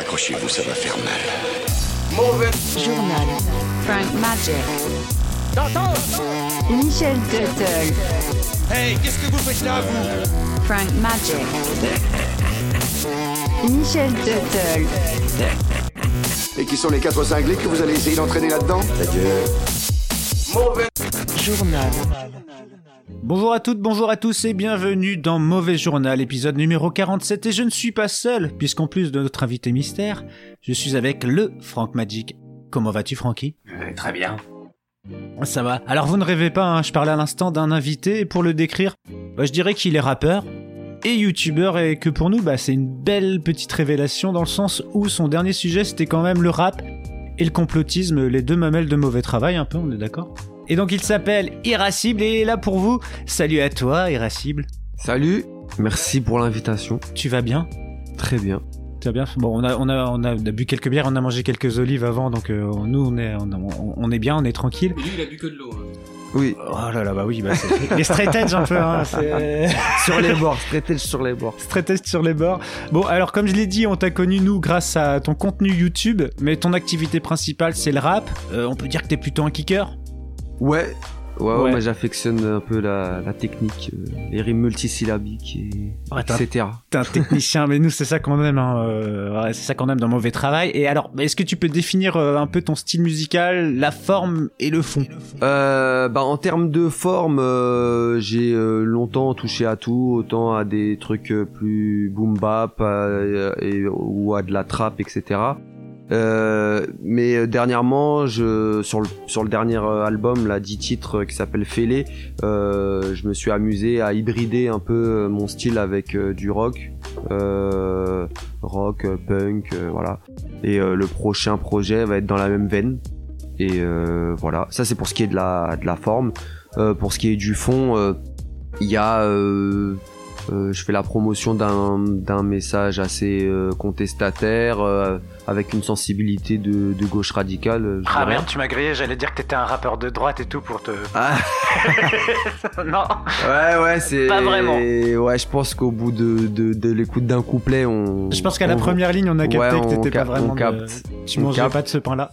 Accrochez-vous, ça va faire mal. Mauvais Journal. Frank Magic. Michel Tuttle. Hey, qu'est-ce que vous faites là, vous? Frank Magic. Michel Tuttle. Et qui sont les quatre cinglés que vous allez essayer d'entraîner là-dedans? Mauvais Journal. Bonjour à toutes, bonjour à tous et bienvenue dans Mauvais Journal, épisode numéro 47. Et je ne suis pas seul, puisqu'en plus de notre invité mystère, je suis avec le Frank Magic. Comment vas-tu, Francky? Euh, très bien. Ça va. Alors vous ne rêvez pas, hein, je parlais à l'instant d'un invité, et pour le décrire, bah, je dirais qu'il est rappeur et youtubeur, et que pour nous, bah, c'est une belle petite révélation dans le sens où son dernier sujet, c'était quand même le rap et le complotisme, les deux mamelles de mauvais travail, un peu, on est d'accord? Et donc il s'appelle Irascible, et là pour vous, salut à toi, Irascible. Salut, merci pour l'invitation. Tu vas bien? Très bien. Tu vas bien? Bon, on a, on, a, on, a, on a bu quelques bières, on a mangé quelques olives avant, donc euh, nous, on est, on, on- on est bien, on est tranquille. Mais lui, il a bu que de l'eau. hein. Oui, Oh là là, bah oui, bah c'est les straight edge un peu, hein, sur les bords, straight edge sur les bords. Straight edge sur les bords. Bon, alors comme je l'ai dit, on t'a connu nous grâce à ton contenu YouTube, mais ton activité principale c'est le rap. Euh, on peut dire que t'es plutôt un kicker. Ouais, ouais, ouais, moi j'affectionne un peu la, la technique, euh, les rimes multisyllabiques, et, Ouais, etc. T'es un technicien, mais nous c'est ça qu'on aime, hein, euh, ouais, c'est ça qu'on aime dans Mauvais Travail. Et alors, est-ce que tu peux définir euh, un peu ton style musical, la forme et le fond? Euh, bah en termes de forme, euh, j'ai longtemps touché à tout, autant à des trucs plus boom bap euh, et, ou à de la trap, etc. Euh, mais euh, dernièrement, je, sur, le, sur le dernier euh, album, là, 10 titres qui s'appelle Fêlé, euh, je me suis amusé à hybrider un peu mon style avec du rock, rock, punk, voilà. Et le prochain projet va être dans la même veine. Et voilà, ça c'est pour ce qui est de la, de la forme. Pour ce qui est du fond, il y a... euh, je fais la promotion d'un d'un message assez euh, contestataire, euh, avec une sensibilité de, de gauche radicale. Ah merde, tu m'as grillé, j'allais dire que t'étais un rappeur de droite et tout pour te... Ah, non ouais, ouais, c'est... Pas vraiment. Ouais, je pense qu'au bout de, de, de l'écoute d'un couplet, on... Je pense qu'à la première ligne, on a capté Ouais, que t'étais pas vraiment... on de-. Tu mangeais capte. pas de ce pain-là.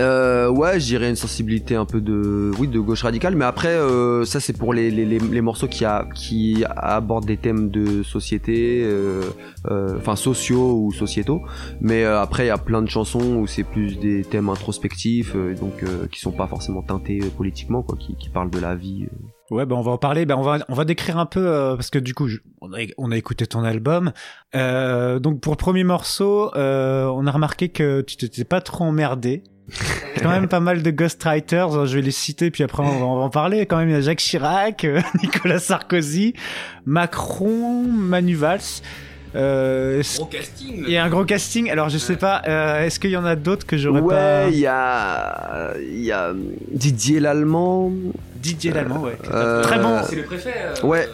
Euh, ouais, je dirais une sensibilité un peu de, oui, de gauche radicale. Mais après, euh, ça c'est pour les, les, les, les morceaux qui, a, qui abordent des thèmes de société, euh, euh, enfin sociaux ou sociétaux. Mais euh, après, il y a plein de chansons où c'est plus des thèmes introspectifs, euh, donc euh, qui sont pas forcément teintés euh, politiquement, quoi, qui, qui parlent de la vie. euh. Ouais, ben on va en parler. Ben on va on va décrire un peu euh, parce que du coup on a on a écouté ton album. Euh, donc pour premier morceau, euh, on a remarqué que tu t'étais pas trop emmerdé. Il y a quand même pas mal de ghostwriters. Je vais les citer puis après on va, on va en parler. Quand même il y a Jacques Chirac, euh, Nicolas Sarkozy, Macron, Manu Valls. Euh, Gros casting. il y a un gros casting? Alors je sais pas. euh, Est-ce qu'il y en a d'autres que j'aurais pas Ouais, il y a, il y a Didier l'allemand. Didier Lallemand, ouais. Euh, Très bon. C'est le préfet. euh, Ouais.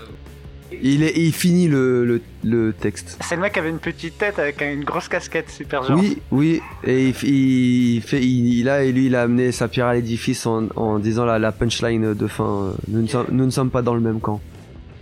Il est, il finit le, le, le texte. C'est le mec qui avait une petite tête avec une grosse casquette super genre. Oui, oui, et il, fait, il, il a et lui, il a amené sa pierre à l'édifice en, en disant la, la punchline de fin. euh, Nous ne, sommes, nous ne sommes pas dans le même camp,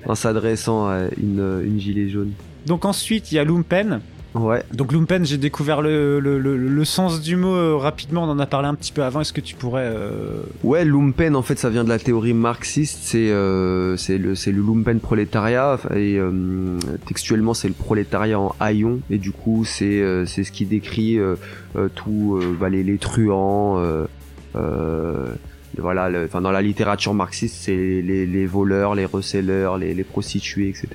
en s'adressant à une, une gilet jaune. Donc ensuite il y a Lumpen. Ouais. Donc Lumpen, j'ai découvert le, le, le, le sens du mot euh, rapidement, on en a parlé un petit peu avant, est-ce que tu pourrais... euh, Ouais, lumpen en fait ça vient de la théorie marxiste, c'est euh, c'est le c'est le lumpen prolétariat. Et euh, textuellement c'est le prolétariat en haillons. Et du coup c'est euh, c'est ce qui décrit tout euh, bah, les, les truands euh, euh, voilà le- enfin dans la littérature marxiste c'est les, les voleurs, les receleurs, les, les prostituées etc.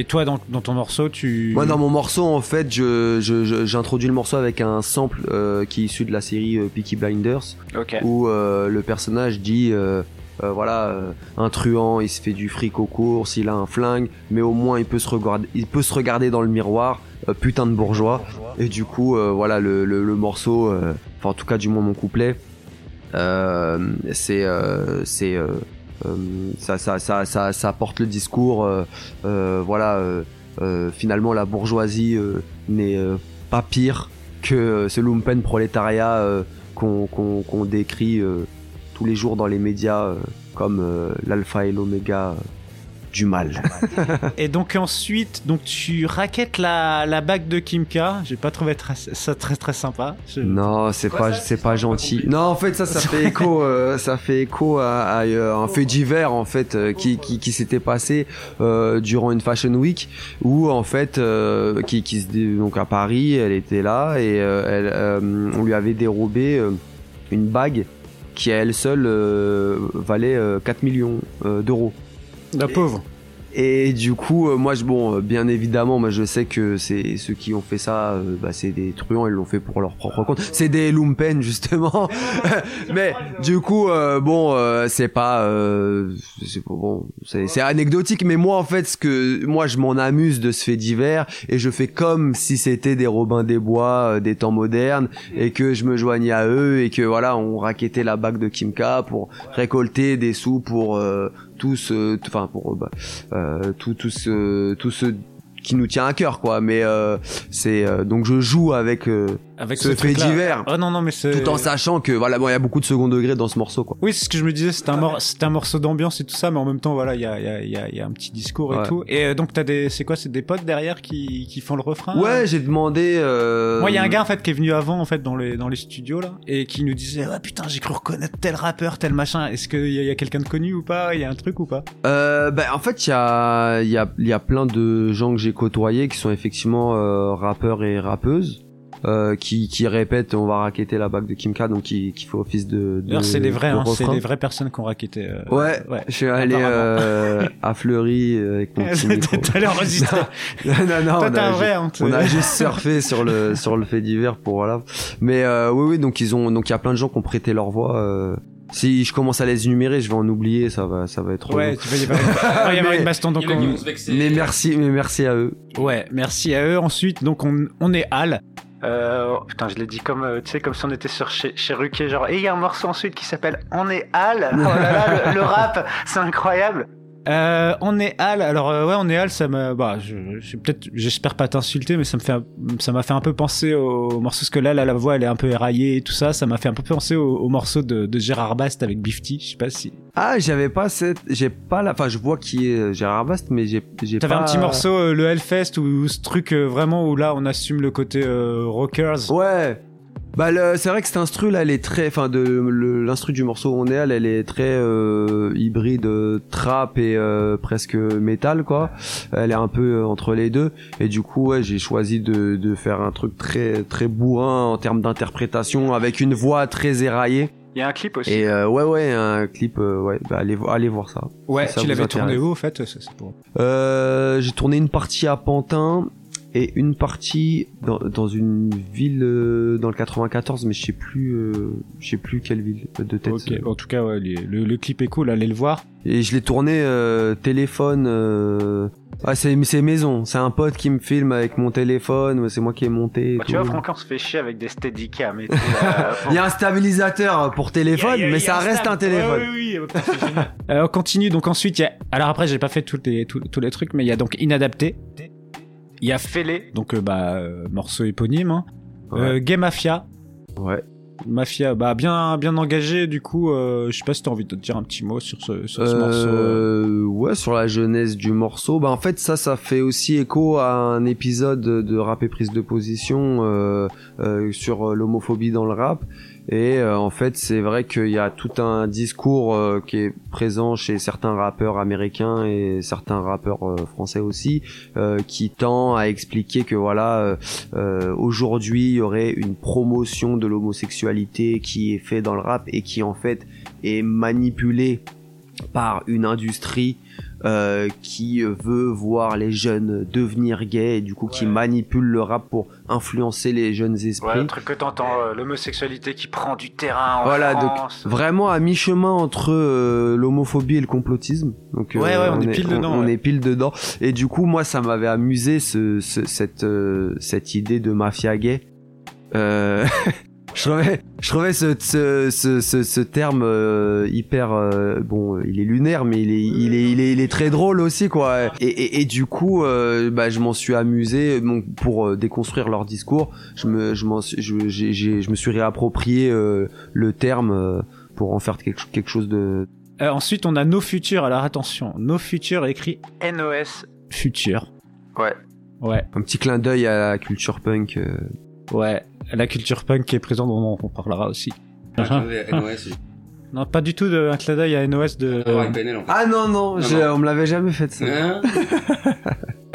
Et toi dans, dans ton morceau, tu... Moi, dans mon morceau, en fait, je, je, je- j'introduis le morceau avec un sample euh, qui est issu de la série euh, Peaky Blinders, Ok. où euh, le personnage dit, euh, euh, voilà, euh, un truand, il se fait du fric aux courses, il a un flingue, mais au moins il peut se regarder, il peut se regarder dans le miroir, euh, putain de bourgeois. Et du coup, euh, voilà, le, le, le morceau, euh, enfin en tout cas du moins mon couplet, euh, c'est, euh, c'est, ça, ça, ça, ça, ça porte le discours, euh, euh, voilà. euh, euh, finalement la bourgeoisie euh, n'est euh, pas pire que euh, ce lumpen prolétariat euh, qu'on qu'on- qu'on décrit euh, tous les jours dans les médias euh, comme euh, l'alpha et l'oméga du mal. Et donc ensuite, donc tu raquettes la, la bague de Kimka. J'ai pas trouvé très- ça très très sympa. Je- Non, c'est pas, c'est pas gentil. Non, en fait, ça, ça fait écho, euh, ça fait écho à, à, euh, un fait divers en fait euh, qui, qui, qui s'était passé euh, durant une Fashion Week où en fait, euh, qui, qui donc à Paris, elle était là et euh, elle, euh, on lui avait dérobé euh, une bague qui à elle seule euh, valait euh, 4 millions euh, d'euros. La pauvre. Et du coup, euh, moi, je, bon, euh, bien évidemment, moi, je sais que c'est ceux qui ont fait ça, euh, bah, c'est des truands, ils l'ont fait pour leur propre compte. C'est des lumpen justement. Mais du coup, euh, bon, euh, c'est pas, euh, c'est bon, c'est anecdotique. Mais moi, en fait, ce que moi, je m'en amuse de ce fait divers et je fais comme si c'était des Robins des Bois des temps modernes et que je me joignais à eux et que voilà, on raquettait la bague de Kimka pour récolter des sous pour euh, tous, euh, t- enfin pour euh, bah, euh, tout tout ce tout ce qui nous tient à cœur quoi. Mais euh, c'est euh, donc je joue avec Avec ce fait divers Oh non non mais c'est. tout en sachant que voilà bon il y a beaucoup de second degré dans ce morceau quoi Oui, c'est ce que je me disais, c'est un, mor- c'est un morceau d'ambiance et tout ça, mais en même temps, voilà, il y a, il y, a, il y, a, il y a un petit discours et tout. Et euh, donc, t'as des, c'est quoi, c'est des potes derrière qui, qui font le refrain? Ouais j'ai demandé euh, Moi, il y a un gars en fait qui est venu avant en fait dans les dans les studios là et qui nous disait ah putain j'ai cru reconnaître tel rappeur tel machin. Est-ce qu'il y a, il y a quelqu'un de connu ou pas? Il y a un truc ou pas? Euh, bah, en fait, il y a, il y, a, il y a plein de gens que j'ai côtoyés qui sont effectivement euh, rappeurs et rappeuses. Euh, qui, qui répètent on va raqueter la bague de Kimka donc qui, qui fait office de, de c'est des vrais, de hein, c'est des vraies personnes qui ont raquetté. euh, ouais, ouais. je suis allé euh, à Fleury euh, avec mon petit micro T'allais enregistrer. non non Toi, on t'es un a, vrai. Hein, on a juste surfé sur le sur le fait divers pour voilà mais euh, oui oui donc ils ont donc il y a plein de gens qui ont prêté leur voix euh, si je commence à les énumérer je vais en oublier ça va ça va être Ouais, tu vas y avoir, y avoir Mais- une baston. Donc on- mais merci mais merci à eux Ouais, merci à eux. Ensuite, donc on, on est Al. Euh, putain, je l'ai dit comme, euh, tu sais, comme si on était sur chez, chez Ruquier, genre, et il y a un morceau ensuite qui s'appelle On est Al. Oh là là, le rap, c'est incroyable. Euh, on est Al. Alors euh, ouais, on est Al. Ça m'a, bah, je, je peut-être, j'espère pas t'insulter, mais ça me fait, ça m'a fait un peu penser au morceau parce que là, là, la voix, elle est un peu éraillée et tout ça. Ça m'a fait un peu penser au, au morceau de, de Gérard Bast avec Bifty. Je sais pas si. ah j'avais pas cette j'ai pas la enfin je vois qui est euh, Gérard Bast mais j'ai j'ai T'avais pas un petit morceau, euh, le Hellfest, ou ce truc vraiment où là, on assume le côté rockers. Ouais. Bah le- c'est vrai que cette instru là elle est très enfin de le- l'instru du morceau où on est elle elle est très euh, hybride euh, trap et euh, presque métal quoi. Elle est un peu euh, entre les deux et du coup ouais, j'ai choisi de, de faire un truc très très bourrin en termes d'interprétation avec une voix très éraillée Il y a un clip aussi. et euh, ouais ouais un clip euh, ouais bah allez allez voir ça. Ouais, ça tu l'avais tourné où au fait Ça, c'est pour- Euh, j'ai tourné une partie à Pantin et une partie dans, dans une ville euh, dans le 94 mais je sais plus euh, je sais plus quelle ville de tête Ok, En tout cas, ouais, les- le, le clip est cool, allez le voir. et je l'ai tourné euh, téléphone euh... ah c'est c'est maison c'est un pote qui me filme avec mon téléphone c'est moi qui ai monté et Bah, tu vois, Franck, on se fait chier avec des steadicams et tout. il y a un stabilisateur pour téléphone Il y a- il y a- mais ça reste un téléphone Ouais, oui, oui. Euh, on continue, donc ensuite, il y a... Alors après, j'ai pas fait tous les, tous, tous les trucs, mais il y a donc Inadapté. Il y a Fêlé, donc euh, bah, euh, morceau éponyme. hein. Euh, Gay Mafia. ouais Mafia, bah bien, bien engagé, du coup, je sais pas si t'as envie de te dire un petit mot sur ce, sur ce morceau. ouais, sur la jeunesse du morceau. Bah en fait ça, ça fait aussi écho à un épisode de rap et prise de position sur l'homophobie dans le rap. Et euh, en fait, c'est vrai qu'il y a tout un discours euh, qui est présent chez certains rappeurs américains et certains rappeurs euh, français aussi, qui tend à expliquer que voilà, aujourd'hui, il y aurait une promotion de l'homosexualité qui est fait dans le rap et qui en fait est manipulée par une industrie euh, qui veut voir les jeunes devenir gays et du coup qui Ouais. manipule le rap pour influencer les jeunes esprits. truc que t'entends, euh, l'homosexualité qui prend du terrain en Voilà, France. Vraiment à mi-chemin entre euh, l'homophobie et le complotisme. Donc Ouais, ouais, on est pile dedans, On, ouais. est pile dedans. Et du coup, moi, ça m'avait amusé ce, ce- cette cette idée de mafia gay. Euh, je trouvais je trouvais ce ce ce, ce, ce terme euh, hyper euh, bon, il est lunaire, mais il est il est il est, il est très drôle aussi quoi. Et, et, et du coup, euh, bah, je m'en suis amusé donc pour euh, déconstruire leur discours. Je me je m'en suis- je j'ai- j'ai- je me suis réapproprié euh, le terme euh, pour en faire quelque, quelque chose de Euh, ensuite, on a No Future. Alors attention, No Future écrit NOS Future. Ouais. Ouais, Un petit clin d'œil à la culture punk. ouais. La culture punk qui est présente, on en parlera aussi. Ah, NOS, Non, pas du tout de un clin d'œil à NOS de. PNL en fait. Ah non, non, j'ai- non. on me l'avait jamais fait ça. Hein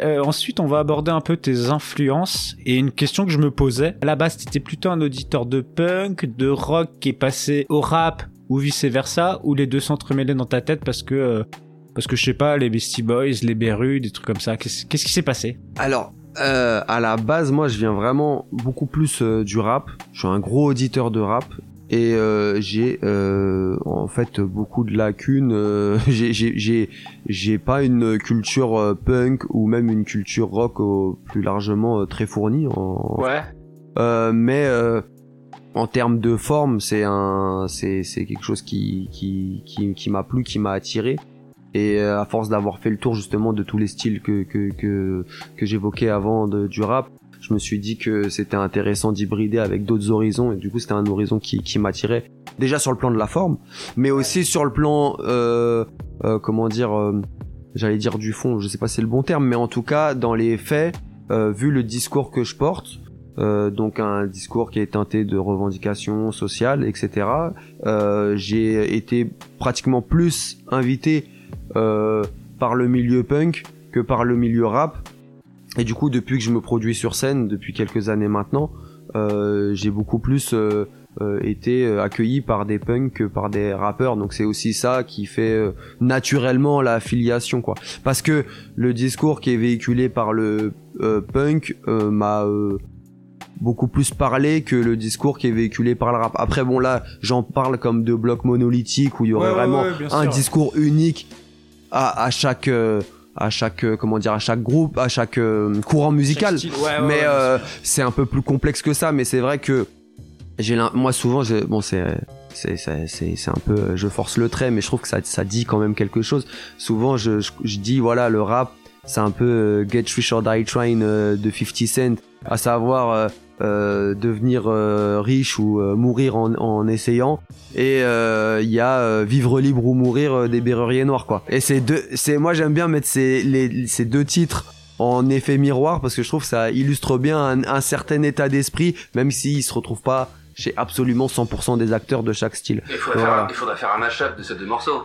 Euh, ensuite, on va aborder un peu tes influences et une question que je me posais. À la base, t'étais plutôt un auditeur de punk, de rock qui est passé au rap ou vice versa, ou les deux s'entremêlaient dans ta tête parce que euh, parce que je sais pas, les Beastie Boys, les Berus, des trucs comme ça. Qu'est-ce qu'est-ce qui s'est passé? Alors, euh, à la base, moi, je viens vraiment beaucoup plus euh, du rap. Je suis un gros auditeur de rap. Et euh, j'ai euh, en fait beaucoup de lacunes. euh, j'ai- j'ai pas une culture punk ou même une culture rock au- plus largement très fournie. En, Ouais. Euh, mais euh, en termes de forme, c'est un, c'est c'est quelque chose qui qui qui, qui m'a plu, qui m'a attiré. Et euh, à force d'avoir fait le tour justement de tous les styles que que que, que j'évoquais avant du rap, je me suis dit que c'était intéressant d'hybrider avec d'autres horizons. Et du coup, c'était un horizon qui qui m'attirait déjà sur le plan de la forme, mais aussi sur le plan euh, euh, comment dire, euh, j'allais dire du fond. Je sais pas si c'est le bon terme, mais en tout cas dans les faits, euh, vu le discours que je porte. Donc un discours qui est teinté de revendications sociales, etc. J'ai été pratiquement plus invité par le milieu punk que par le milieu rap. Et du coup, depuis que je me produis sur scène, depuis quelques années maintenant, euh, j'ai beaucoup plus euh, euh, été euh, accueilli par des punks que par des rappeurs. Donc c'est aussi ça qui fait euh, naturellement la filiation, quoi. Parce que le discours qui est véhiculé par le euh, punk euh, m'a euh, beaucoup plus parlé que le discours qui est véhiculé par le rap. Après bon là, j'en parle comme de blocs monolithiques où il y aurait Ouais, vraiment ouais, un discours unique à, à chaque euh, à chaque euh, comment dire à chaque groupe, à chaque euh, courant musical. Chaque style, ouais, ouais, mais ouais, c'est un peu plus complexe que ça. Mais c'est vrai que j'ai moi souvent bon c'est c'est c'est c'est c'est un peu je force le trait mais je trouve que ça ça dit quand même quelque chose souvent je je, je dis voilà le rap c'est un peu euh, Get Rich or Die Trying euh, de 50 Cent à savoir euh, devenir euh, riche ou euh, mourir en, en essayant et euh, il y a euh, vivre libre ou mourir euh, des berruriers noirs quoi et c'est deux c'est moi j'aime bien mettre ces les ces deux titres en effet miroir parce que je trouve que ça illustre bien un, un certain état d'esprit même s'il se retrouve pas chez absolument 100% des acteurs de chaque style. il, faudrait Voilà. faire, il faudrait faire un mashup de ces deux morceaux.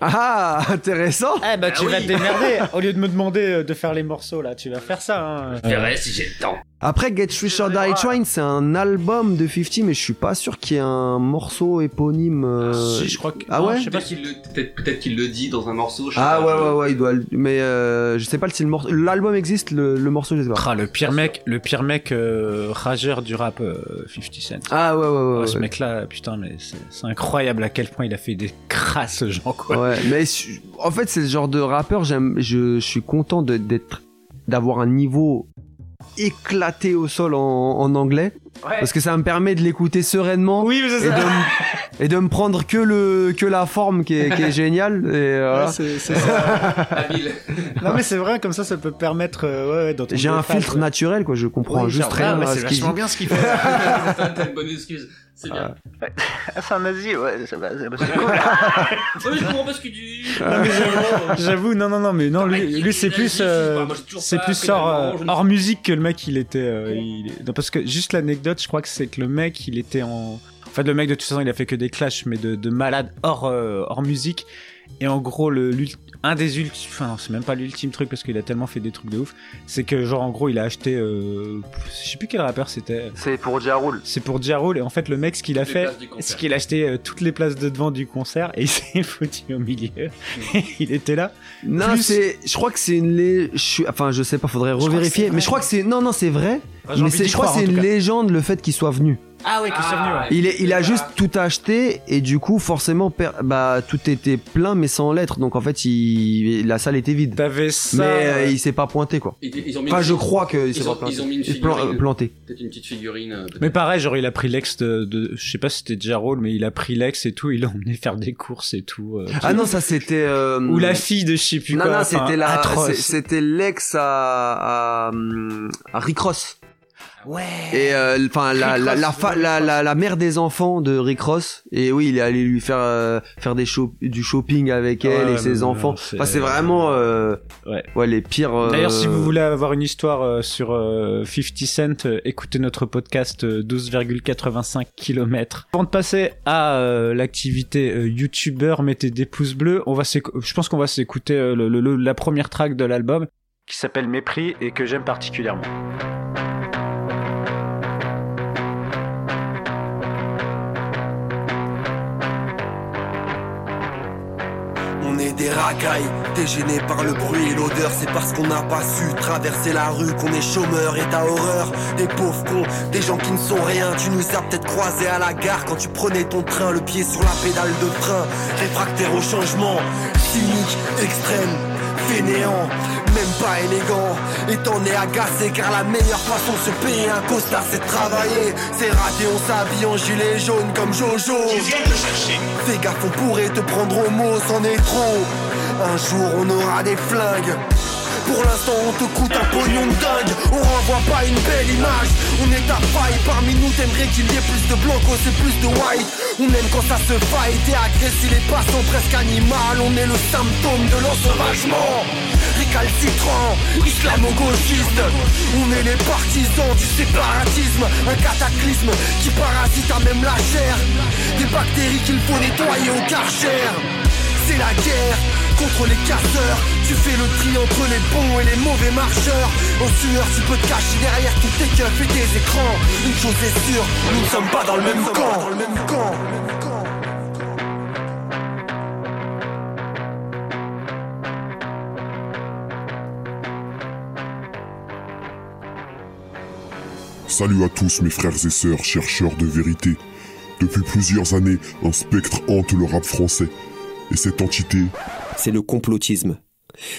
Ah, intéressant Eh bah, tu Ah vas oui. te démerder. Au lieu de me demander de faire les morceaux, là, tu vas faire ça. Hein. Je verrai si j'ai le temps. Après, Get Rich or Die Trying, c'est un album de 50, mais je suis pas sûr qu'il y ait un morceau éponyme. euh, Si, je crois que. Ah non, ouais? Je sais pas Peut-être si. qu'il le, peut-être, peut-être qu'il le dit dans un morceau. je sais Ah pas, ouais, ouais, ouais, il doit. le- Mais euh, je sais pas le style morceau. L'album existe, le, le morceau, je sais pas. Ah, le pire mec, le pire mec euh, rageur du rap euh, 50 Cent. Ah ouais, ouais, ouais. Ouais, ce ouais. mec-là, putain, mais c'est incroyable à quel point il a fait des crasses gens, quoi. Ouais, mais en fait, c'est le genre de rappeur, j'aime, je, je suis content d'être, d'avoir un niveau éclaté au sol en, en anglais, parce que ça me permet de l'écouter sereinement Oui, mais c'est et de, et de me prendre que le, que la forme qui est, qui est géniale. Et euh, voilà. Ouais, c'est c'est ça. Non, mais c'est vrai, comme ça, ça peut permettre. euh, ouais, ouais, J'ai un filtre ouais. naturel, quoi. Je comprends juste rien ouais, c'est vachement bien ce qu'il fait. T'as une bonne excuse. C'est bien. c'est un nazi, ouais, c'est pas- c'est pas- c'est cool. Ouais, je comprends pas ce que tu dis. Non, mais j'avoue- non, non, non, mais non, lui, lui c'est plus, euh, c'est plus hors, euh, hors musique que le mec, il était, euh, il est- non, parce que juste l'anecdote, je crois que c'est que le mec, il était en, en fait, le mec de toute façon, il a fait que des clashs, mais de, de malade hors, euh, hors musique. Et en gros, le, un des ultimes, enfin, non, c'est même pas l'ultime truc parce qu'il a tellement fait des trucs de ouf. C'est que, genre, en gros, il a acheté, euh, je sais plus quel rappeur c'était. C'est pour Ja Rule. C'est pour Ja Rule, et en fait, le mec, ce qu'il a Les fait, places du concert. c'est qu'il a acheté euh, toutes les places de devant du concert et il s'est foutu au milieu. il était là. Non, Plus- c'est, je crois que c'est une lé... je suis, enfin, je sais pas, faudrait revérifier. Mais je crois que c'est, non, non, c'est vrai. Enfin, j'ai mais je crois que c'est une légende le fait qu'il soit venu. Ah ouais, que c'est venu, ouais. Il, est, il a Ah. juste tout acheté et du coup forcément per- bah tout était plein mais sans lettres donc en fait il, la salle était vide. T'avais ça. mais euh, ouais. il s'est pas pointé quoi. Ils, ils ont mis Enfin je crois qu'il s'est ils pas ont- planté. ils ont mis une figurine. euh, planté. Peut-être une petite figurine. euh, peut-être. Mais pareil, genre il a pris l'ex de, de- je sais pas si c'était Jarol, mais il a pris l'ex et tout, il l'a emmené faire des courses et tout. euh, Ah non ça c'était. euh, Ou la fille de je sais plus Non quoi. non enfin, c'était la c'était l'ex à, à à Rick Ross. Ouais. Et euh, enfin la Rick la la, la, Ross. la la mère des enfants de Rick Ross et oui il est allé lui faire euh, faire des shop- du shopping avec elle Ouais, et ouais, ses enfants. Enfin c'est vraiment euh, Ouais. les pires. euh, D'ailleurs, si vous voulez avoir une histoire euh, sur euh, 50 Cent, euh, écoutez notre podcast euh, 12,85 km. Avant de passer à euh, l'activité euh, youtubeur, mettez des pouces bleus. On va je pense qu'on va s'écouter euh, le, le- le- la première track de l'album qui s'appelle Mépris et que j'aime particulièrement. Des racailles, dégénés par le bruit et l'odeur. C'est parce qu'on n'a pas su traverser la rue qu'on est chômeur et ta horreur. Des pauvres cons, des gens qui ne sont rien. Tu nous as peut-être croisés à la gare quand tu prenais ton train, le pied sur la pédale de frein. Réfractaire au changement, cynique, extrême, fainéant, même pas élégant. Et t'en es agacé car la meilleure façon de se payer un costard c'est de travailler. C'est raté, on s'habille en gilet jaune comme Jojo. Fais gaffe, on pourrait te prendre au mot, c'en est trop. Un jour on aura des flingues. Pour l'instant on te coûte un pognon de dingue. On renvoie pas une belle image. On est à faille. Parmi nous t'aimerais qu'il y ait plus de blanco c'est plus de white. On aime quand ça se fight Et agressif les passants presque animal On est le symptôme de l'ensauvagement. Récalcitrant, islamo-gauchiste. On est les partisans du séparatisme. Un cataclysme qui parasite à même la chair. Des bactéries qu'il faut nettoyer au karcher. C'est la guerre contre les casseurs Tu fais le tri entre les bons et les mauvais marcheurs En sueur tu peux te cacher derrière tous tes keufs et tes écrans Une chose est sûre, nous ne sommes pas dans le même camp Dans le même camp Salut à tous mes frères et sœurs chercheurs de vérité. Depuis plusieurs années, un spectre hante le rap français. Et cette entité, c'est le complotisme.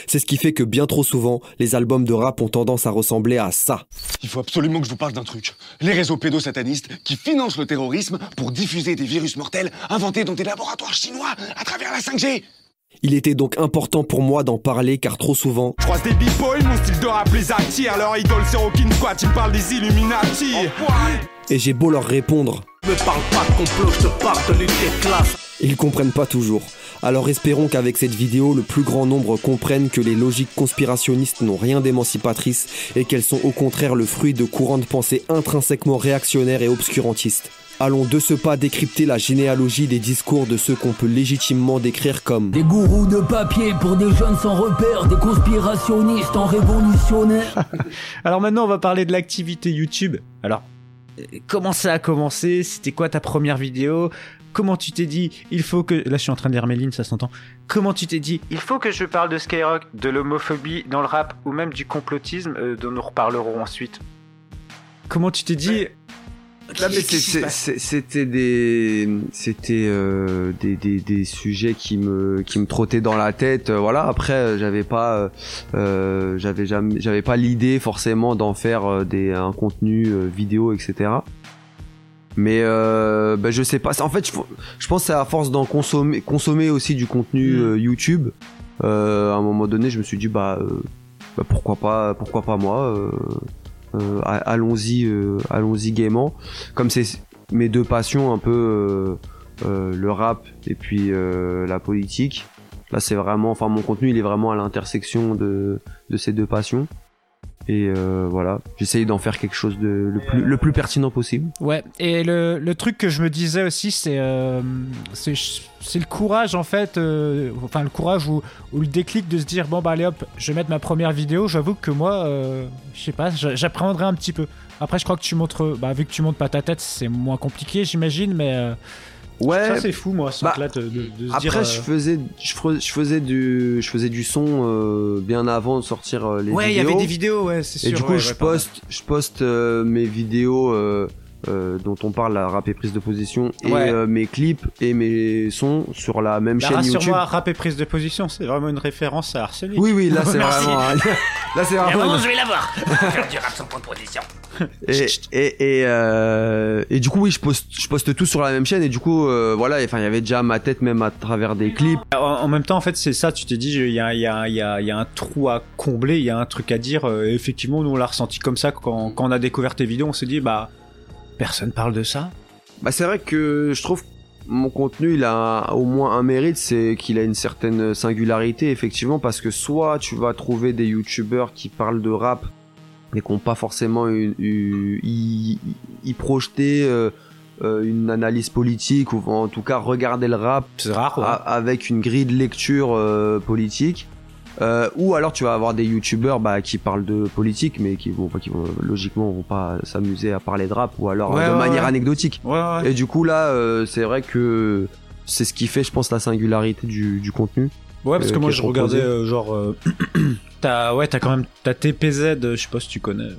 C'est ce qui fait que bien trop souvent, les albums de rap ont tendance à ressembler à ça. Il faut absolument que je vous parle d'un truc. Les réseaux pédosatanistes qui financent le terrorisme pour diffuser des virus mortels inventés dans des laboratoires chinois à travers la 5G. Il était donc important pour moi d'en parler car trop souvent, Je croise des b-boys, mon style de rap les attire. Leur idole c'est Rockin' Squat, ils parlent des Illuminati. et j'ai beau leur répondre, Me parle pas de complot, je te parle de lutte des classes ils comprennent pas toujours. Alors espérons qu'avec cette vidéo, le plus grand nombre comprenne que les logiques conspirationnistes n'ont rien d'émancipatrice et qu'elles sont au contraire le fruit de courants de pensée intrinsèquement réactionnaires et obscurantistes. Allons de ce pas décrypter la généalogie des discours de ceux qu'on peut légitimement décrire comme Des gourous de papier pour des jeunes sans repère, des conspirationnistes en révolutionnaires. Alors maintenant, on va parler de l'activité YouTube. Alors, euh, comment ça a commencé? C'était quoi ta première vidéo? Comment tu t'es dit, il faut que... Là, je suis en train de lire Méline, ça s'entend. Comment tu t'es dit, il faut que je parle de Skyrock, de l'homophobie dans le rap, ou même du complotisme, euh, dont nous reparlerons ensuite. Comment tu t'es dit... C'est- c'était des c'était euh, des, des, des sujets qui me qui me trottaient dans la tête euh, voilà après j'avais pas euh, j'avais jamais j'avais pas l'idée forcément d'en faire des un contenu vidéo etc mais euh, bah, je sais pas. En fait je, je pense que c'est à force d'en consommer consommer aussi du contenu Mm. euh, YouTube euh, à un moment donné je me suis dit bah, bah, pourquoi pas pourquoi pas moi allons-y allons-y gaiement. Comme c'est mes deux passions un peu le rap et puis la politique là c'est vraiment enfin mon contenu il est vraiment à l'intersection de de ces deux passions et euh, voilà j'essaye d'en faire quelque chose de le plus pertinent possible Ouais, et le, le truc que je me disais aussi, c'est euh, c'est le courage en fait, euh, enfin le courage ou, ou le déclic de se dire bon bah allez hop, je vais mettre ma première vidéo. J'avoue que moi, euh, je sais pas, j'a- j'appréhenderais un petit peu. Après, je crois que tu montres, bah vu que tu montres pas ta tête, c'est moins compliqué, j'imagine, mais ouais ça c'est fou moi, ce bah, de, de- se Après, dire. je euh, faisais, je je faisais du, je faisais du son euh, bien avant de sortir euh, les ouais, il y vidéos. avait des vidéos, ouais, c'est sûr. Et du coup, ouais, je ouais, poste, je poste euh, mes vidéos euh, dont on parle, la rap et prise de position, et Ouais. euh, mes clips et mes sons sur la même Bah, chaîne YouTube. rassure-moi, rap et prise de position, c'est vraiment une référence à Arsenic. Oui, oui, là c'est vraiment. là c'est vraiment. je vais l'avoir. Faire du rap sans point de position. Et, et, et, euh, et du coup, oui, je poste, je poste tout sur la même chaîne, et du coup, euh, voilà, enfin, il y avait déjà ma tête même à travers des clips. En, en même temps, en fait, c'est ça, tu t'es dit, il y a, il y, a, il y, a, il y a un trou à combler, il y a un truc à dire. Euh, effectivement, nous, on l'a ressenti comme ça quand, quand on a découvert tes vidéos, on s'est dit, bah, personne parle de ça? Bah, c'est vrai que je trouve que mon contenu, il a au moins un mérite, c'est qu'il a une certaine singularité, effectivement, parce que soit tu vas trouver des youtubeurs qui parlent de rap, mais qui n'ont pas forcément y, projeté euh, euh, une analyse politique, ou en tout cas regarder le rap C'est rare, ouais. a- avec une grille de lecture euh, politique. Euh, ou alors tu vas avoir des youtubeurs bah, qui parlent de politique mais qui vont, qui vont logiquement vont pas s'amuser à parler de rap ou alors Ouais, de ouais, manière ouais. anecdotique. Ouais, ouais. Et du coup là, euh, c'est vrai que c'est ce qui fait, je pense, la singularité du, du contenu. Ouais, parce euh, que moi, je proposé. regardais, euh, genre, euh, t'as, ouais, t'as quand même, t'as TPZ, je sais pas si tu connais.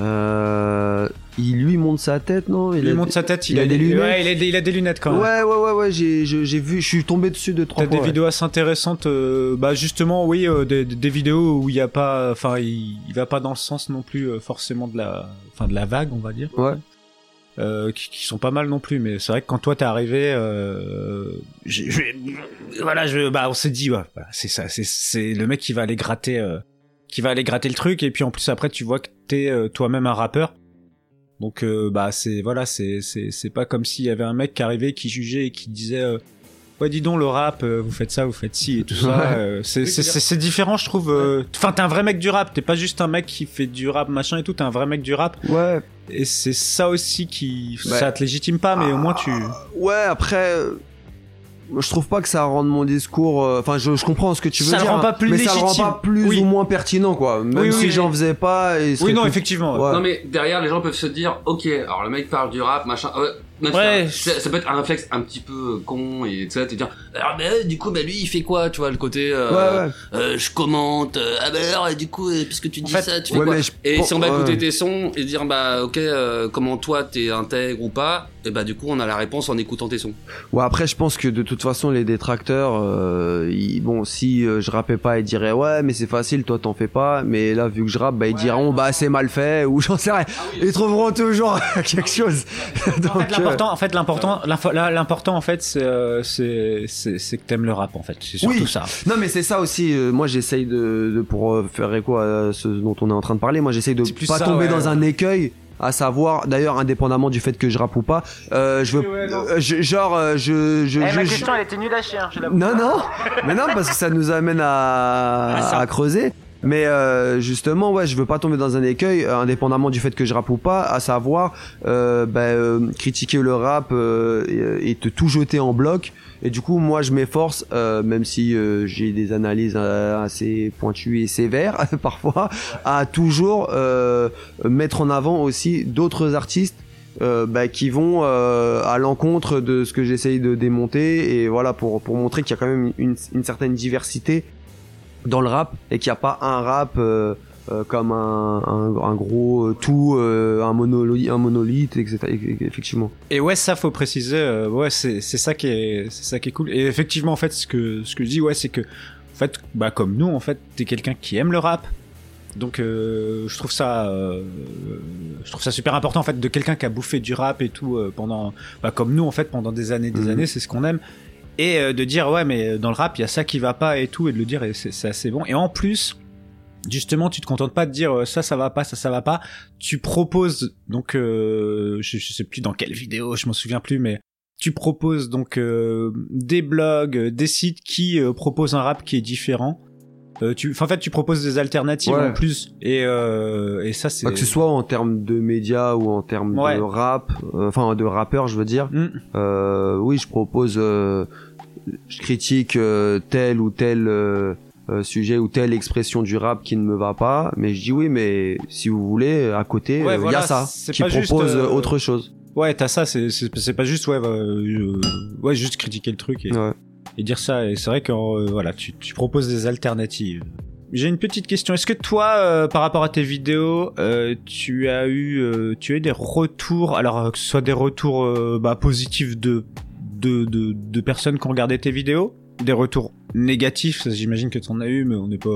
Euh, il lui monte sa tête, non Il, a- monte sa tête, il, a, des lunettes. Ouais, il a, des- il a des lunettes quand même. Ouais, ouais, ouais, ouais, j'ai, vu, je suis tombé dessus de trois T'as des ouais. vidéos assez intéressantes, euh, bah justement, oui, euh, des, vidéos où il y a pas, enfin, il, il va pas dans le sens non plus euh, forcément de la, enfin, de la vague, on va dire. Ouais. Euh, qui, qui sont pas mal non plus, mais c'est vrai que quand toi t'es arrivé, euh, j'ai- voilà, je, bah on s'est dit, ouais, voilà, c'est ça, c'est, c'est le mec qui va aller gratter, euh, qui va aller gratter le truc, et puis en plus après tu vois que t'es euh, toi-même un rappeur. Donc euh, bah c'est voilà c'est c'est c'est pas comme s'il y avait un mec qui arrivait qui jugeait et qui disait euh, ouais dis donc le rap euh, vous faites ça vous faites ci et tout ça Ouais. euh, c'est c'est c'est c'est différent je trouve euh. enfin t'es un vrai mec du rap t'es pas juste un mec qui fait du rap machin et tout t'es un vrai mec du rap Ouais. et c'est ça aussi qui Ouais. ça te légitime pas mais au moins tu Ouais, après, euh, je trouve pas que ça rende mon discours. euh, Enfin, je, je comprends ce que tu veux Ça le dire, rend hein, pas plus mais ça le rend pas plus Oui. ou moins pertinent, quoi. Même Oui, oui, si j'en faisais pas. serait oui non plus- effectivement Ouais. Non mais derrière les gens peuvent se dire ok alors le mec parle du rap machin même Ouais. ça, ça- ça peut être un réflexe un petit peu con et tu sais te dire alors mais euh, du coup bah lui il fait quoi tu vois le côté euh, Ouais, ouais. euh, je commente euh, ah bah alors et du coup puisque tu dis fait, ça tu fais ouais, quoi je et si on va ouais. écouter tes sons et dire bah ok euh, comment toi t'es intègre ou pas et bah du coup on a la réponse en écoutant tes sons Ouais, après, je pense que de toute façon, les détracteurs, euh, ils- bon, si euh, je rappais pas, ils diraient ouais, mais c'est facile, toi t'en fais pas. Mais là, vu que je rappe, bah ils diront bah c'est mal fait ou j'en sais rien. Ils trouveront toujours quelque chose. Donc, en fait, euh, l'important, en fait, l'important, l'important, en fait, c'est, euh, c'est, que t'aimes le rap, en fait. C'est surtout Oui. ça. Non mais c'est ça aussi. euh, moi j'essaye de, de pour euh, faire écho à ce dont on est en train de parler. Moi j'essaye de pas ça, tomber ouais. dans un écueil. À savoir, d'ailleurs, indépendamment du fait que je rappe ou pas, euh, je veux, euh, je- genre, euh, je, je, je- je- elle était nulle à chier. hein, non, non, mais non, parce que ça nous amène à, à creuser. Mais euh, justement, ouais, je veux pas tomber dans un écueil, euh, indépendamment du fait que je rappe ou pas, à savoir euh, bah, euh, critiquer le rap euh, et, et te tout jeter en bloc. Et du coup, moi, je m'efforce, même si j'ai des analyses assez pointues et sévères parfois, à toujours mettre en avant aussi d'autres artistes euh, bah, qui vont euh, à l'encontre de ce que j'essaye de démonter et voilà pour pour montrer qu'il y a quand même une, une certaine diversité dans le rap et qu'il n'y a pas un rap euh, euh, comme un, un, un gros euh, tout euh, un monolithe un monolithe etc effectivement Et ouais, ça faut préciser. euh, ouais, c'est c'est ça qui est c'est ça qui est cool. Et effectivement, en fait, ce que ce que je dis, ouais, c'est que en fait, bah comme nous, en fait, t'es quelqu'un qui aime le rap. Donc, euh, je trouve ça euh, je trouve ça super important en fait de quelqu'un qui a bouffé du rap et tout euh, pendant bah comme nous en fait pendant des années des Mhm. années, c'est ce qu'on aime. Et euh, de dire ouais, mais dans le rap, il y a ça qui va pas et tout et de le dire et c'est assez bon. Et en plus, justement tu te contentes pas de dire euh, ça ça va pas ça ça va pas tu proposes donc euh, je, je sais plus dans quelle vidéo je m'en souviens plus mais tu proposes donc euh, des blogs des sites qui euh, proposent un rap qui est différent tu en fait tu proposes des alternatives Ouais. en plus et et ça c'est Bah, que ce soit en termes de médias ou en termes Ouais. de rap enfin de rappeurs je veux dire Mm. euh, oui je propose je critique euh, tel ou tel euh, euh, sujet ou telle expression du rap qui ne me va pas mais je dis oui mais si vous voulez à côté Ouais, il y a ça qui propose juste, autre chose ouais t'as ça c'est pas juste ouais bah, euh, ouais juste critiquer le truc et, Ouais. et dire ça et c'est vrai que euh, voilà tu tu proposes des alternatives J'ai une petite question. Est-ce que toi, euh, par rapport à tes vidéos, euh, tu as eu, euh, tu as eu des retours, alors que ce soit des retours bah, positifs de, de, de, de personnes qui ont regardé tes vidéos, des retours négatifs, j'imagine que tu en as eu, mais on n'est pas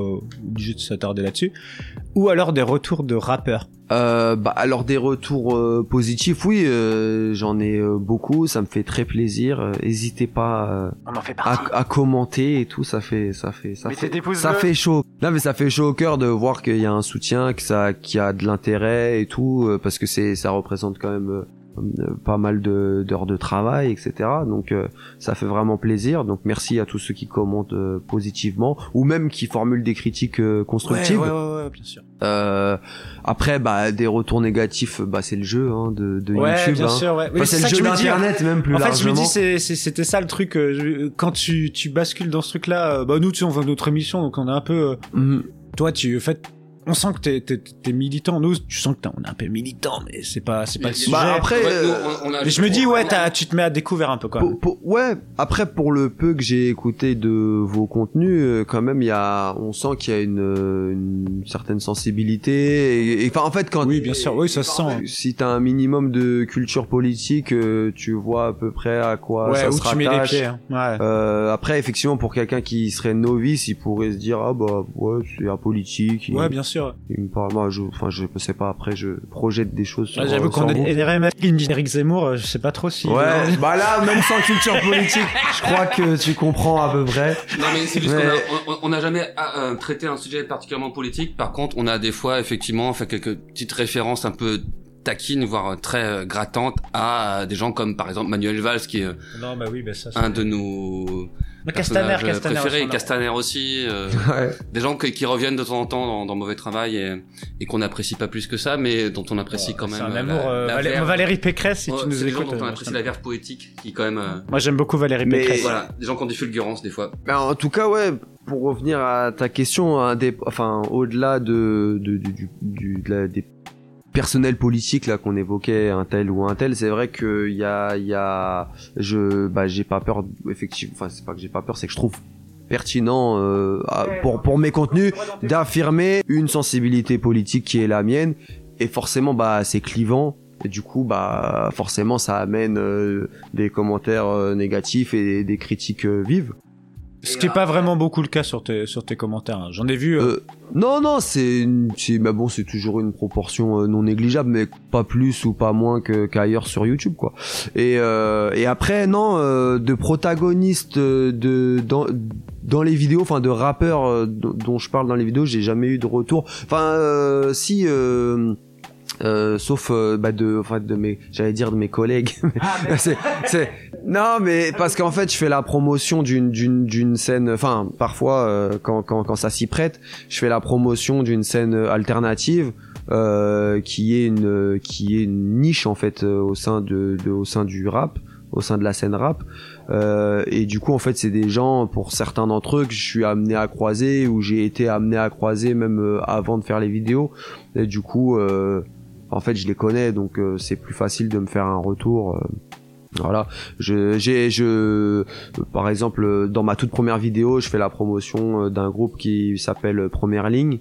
obligé de s'attarder là-dessus, ou alors des retours de rappeurs. Euh, bah alors des retours euh, positifs, oui, euh, j'en ai euh, beaucoup, ça me fait très plaisir. Euh, Hésitez pas euh, On en fait à, à commenter et tout, ça fait, ça fait, ça fait, ça bleus. fait chaud. Non mais ça fait chaud au cœur de voir qu'il y a un soutien, que ça, qu'il y a de l'intérêt et tout, euh, parce que c'est, ça représente quand même. Euh, pas mal de- d'heures de travail, etc. Donc euh, ça fait vraiment plaisir. Donc merci à tous ceux qui commentent euh, positivement ou même qui formulent des critiques euh, constructives. Ouais, ouais, ouais, bien sûr. Euh, après, bah, des retours négatifs, bah, c'est le jeu hein, de, de ouais, YouTube. bien hein. sûr, ouais. Enfin, Oui, c'est le jeu d'internet même plus en fait, je me largement. dis, c'était ça le truc. euh, quand tu, tu bascules dans ce truc-là, bah nous, tu on fait notre émission, donc on est un peu. euh, Mhm. Toi, tu, en fait, on sent que t'es, t'es, t'es militant. Nous, tu sens que t'es, on est un peu militant, mais c'est pas, c'est pas le sujet. Bah, après, Ouais, nous, euh, on- on a- mais je me dis, ouais, t'as, tu te mets à découvert un peu. Pour- pour- ouais, après pour le peu que j'ai écouté de vos contenus, euh, quand même il y a, on sent qu'il y a une, euh, une certaine sensibilité. Et, enfin en fait quand Oui, bien sûr, oui, ça se sent. si t'as un minimum de culture politique, tu vois à peu près à quoi Ouais, ça où se tu mets les rattache. pieds. hein. Ouais. Euh, après effectivement pour quelqu'un qui serait novice, il pourrait se dire ah bah ouais c'est apolitique. il- Ouais, bien sûr. Il me parle, moi je, enfin je sais pas après je projette des choses. Sur, Ouais, J'avoue euh, qu'on me disent Eric Zemmour, euh, je sais pas trop si. Ouais, bah là, même sans culture politique, je crois que tu comprends à peu près. Non mais c'est juste Ouais. qu'on a, on, on a jamais euh, traité un sujet particulièrement politique. Par contre, on a des fois effectivement fait quelques petites références un peu taquines, voire très euh, grattantes à euh, des gens comme par exemple Manuel Valls qui est euh, Non, bah oui, bah ça. un de nos Mais Castaner, personnages Castaner préférés. Castaner aussi, euh, Ouais. des gens qui, qui reviennent de temps en temps dans, dans mauvais travail et, et qu'on n'apprécie pas plus que ça, mais dont on apprécie quand même. C'est un euh, amour. la- euh, la Valé- verve. Valérie Pécresse, si Ouais, tu nous c'est des gens écoutes. dont on euh, apprécie la verve poétique qui quand même. euh, Moi, j'aime beaucoup Valérie Mais- Pécresse. voilà, des gens qui ont des fulgurances des fois. Ben, en tout cas, ouais, pour revenir à ta question, des, enfin, au-delà de, du, du- de la- des personnels politiques là qu'on évoquait, un tel ou un tel, c'est vrai que il y a, il y a, je, bah, j'ai pas peur, effectivement, enfin, c'est pas que j'ai pas peur, c'est que je trouve pertinent euh, à- pour pour mes contenus d'affirmer une sensibilité politique qui est la mienne. Et forcément bah c'est clivant. Et du coup bah forcément ça amène euh, des commentaires euh, négatifs et des critiques euh, vives Ce qui est pas vraiment beaucoup le cas sur tes, sur tes commentaires. hein. J'en ai vu. euh, Euh, non, non, c'est, une- c'est, bah bon, c'est toujours une proportion euh, non négligeable, mais pas plus ou pas moins que qu'ailleurs sur YouTube, quoi. Et euh, et après, non, euh, de protagonistes euh, de dans dans les vidéos, enfin de rappeurs euh, dont je parle dans les vidéos, j'ai jamais eu de retour. Enfin, euh, si. Euh, euh, sauf euh, bah de enfin de mes j'allais dire de mes collègues c'est c'est non mais parce qu'en fait je fais la promotion d'une d'une d'une scène enfin parfois euh, quand quand quand ça s'y prête je fais la promotion d'une scène alternative euh, qui est une qui est une niche en fait euh, au sein de, au sein du rap au sein de la scène rap. Et du coup en fait c'est des gens pour certains d'entre eux que je suis amené à croiser ou j'ai été amené à croiser même avant de faire les vidéos. Et du coup en fait je les connais donc c'est plus facile de me faire un retour voilà, je, j'ai, je, par exemple, dans ma toute première vidéo, je fais la promotion euh, d'un groupe qui s'appelle Première Ligne,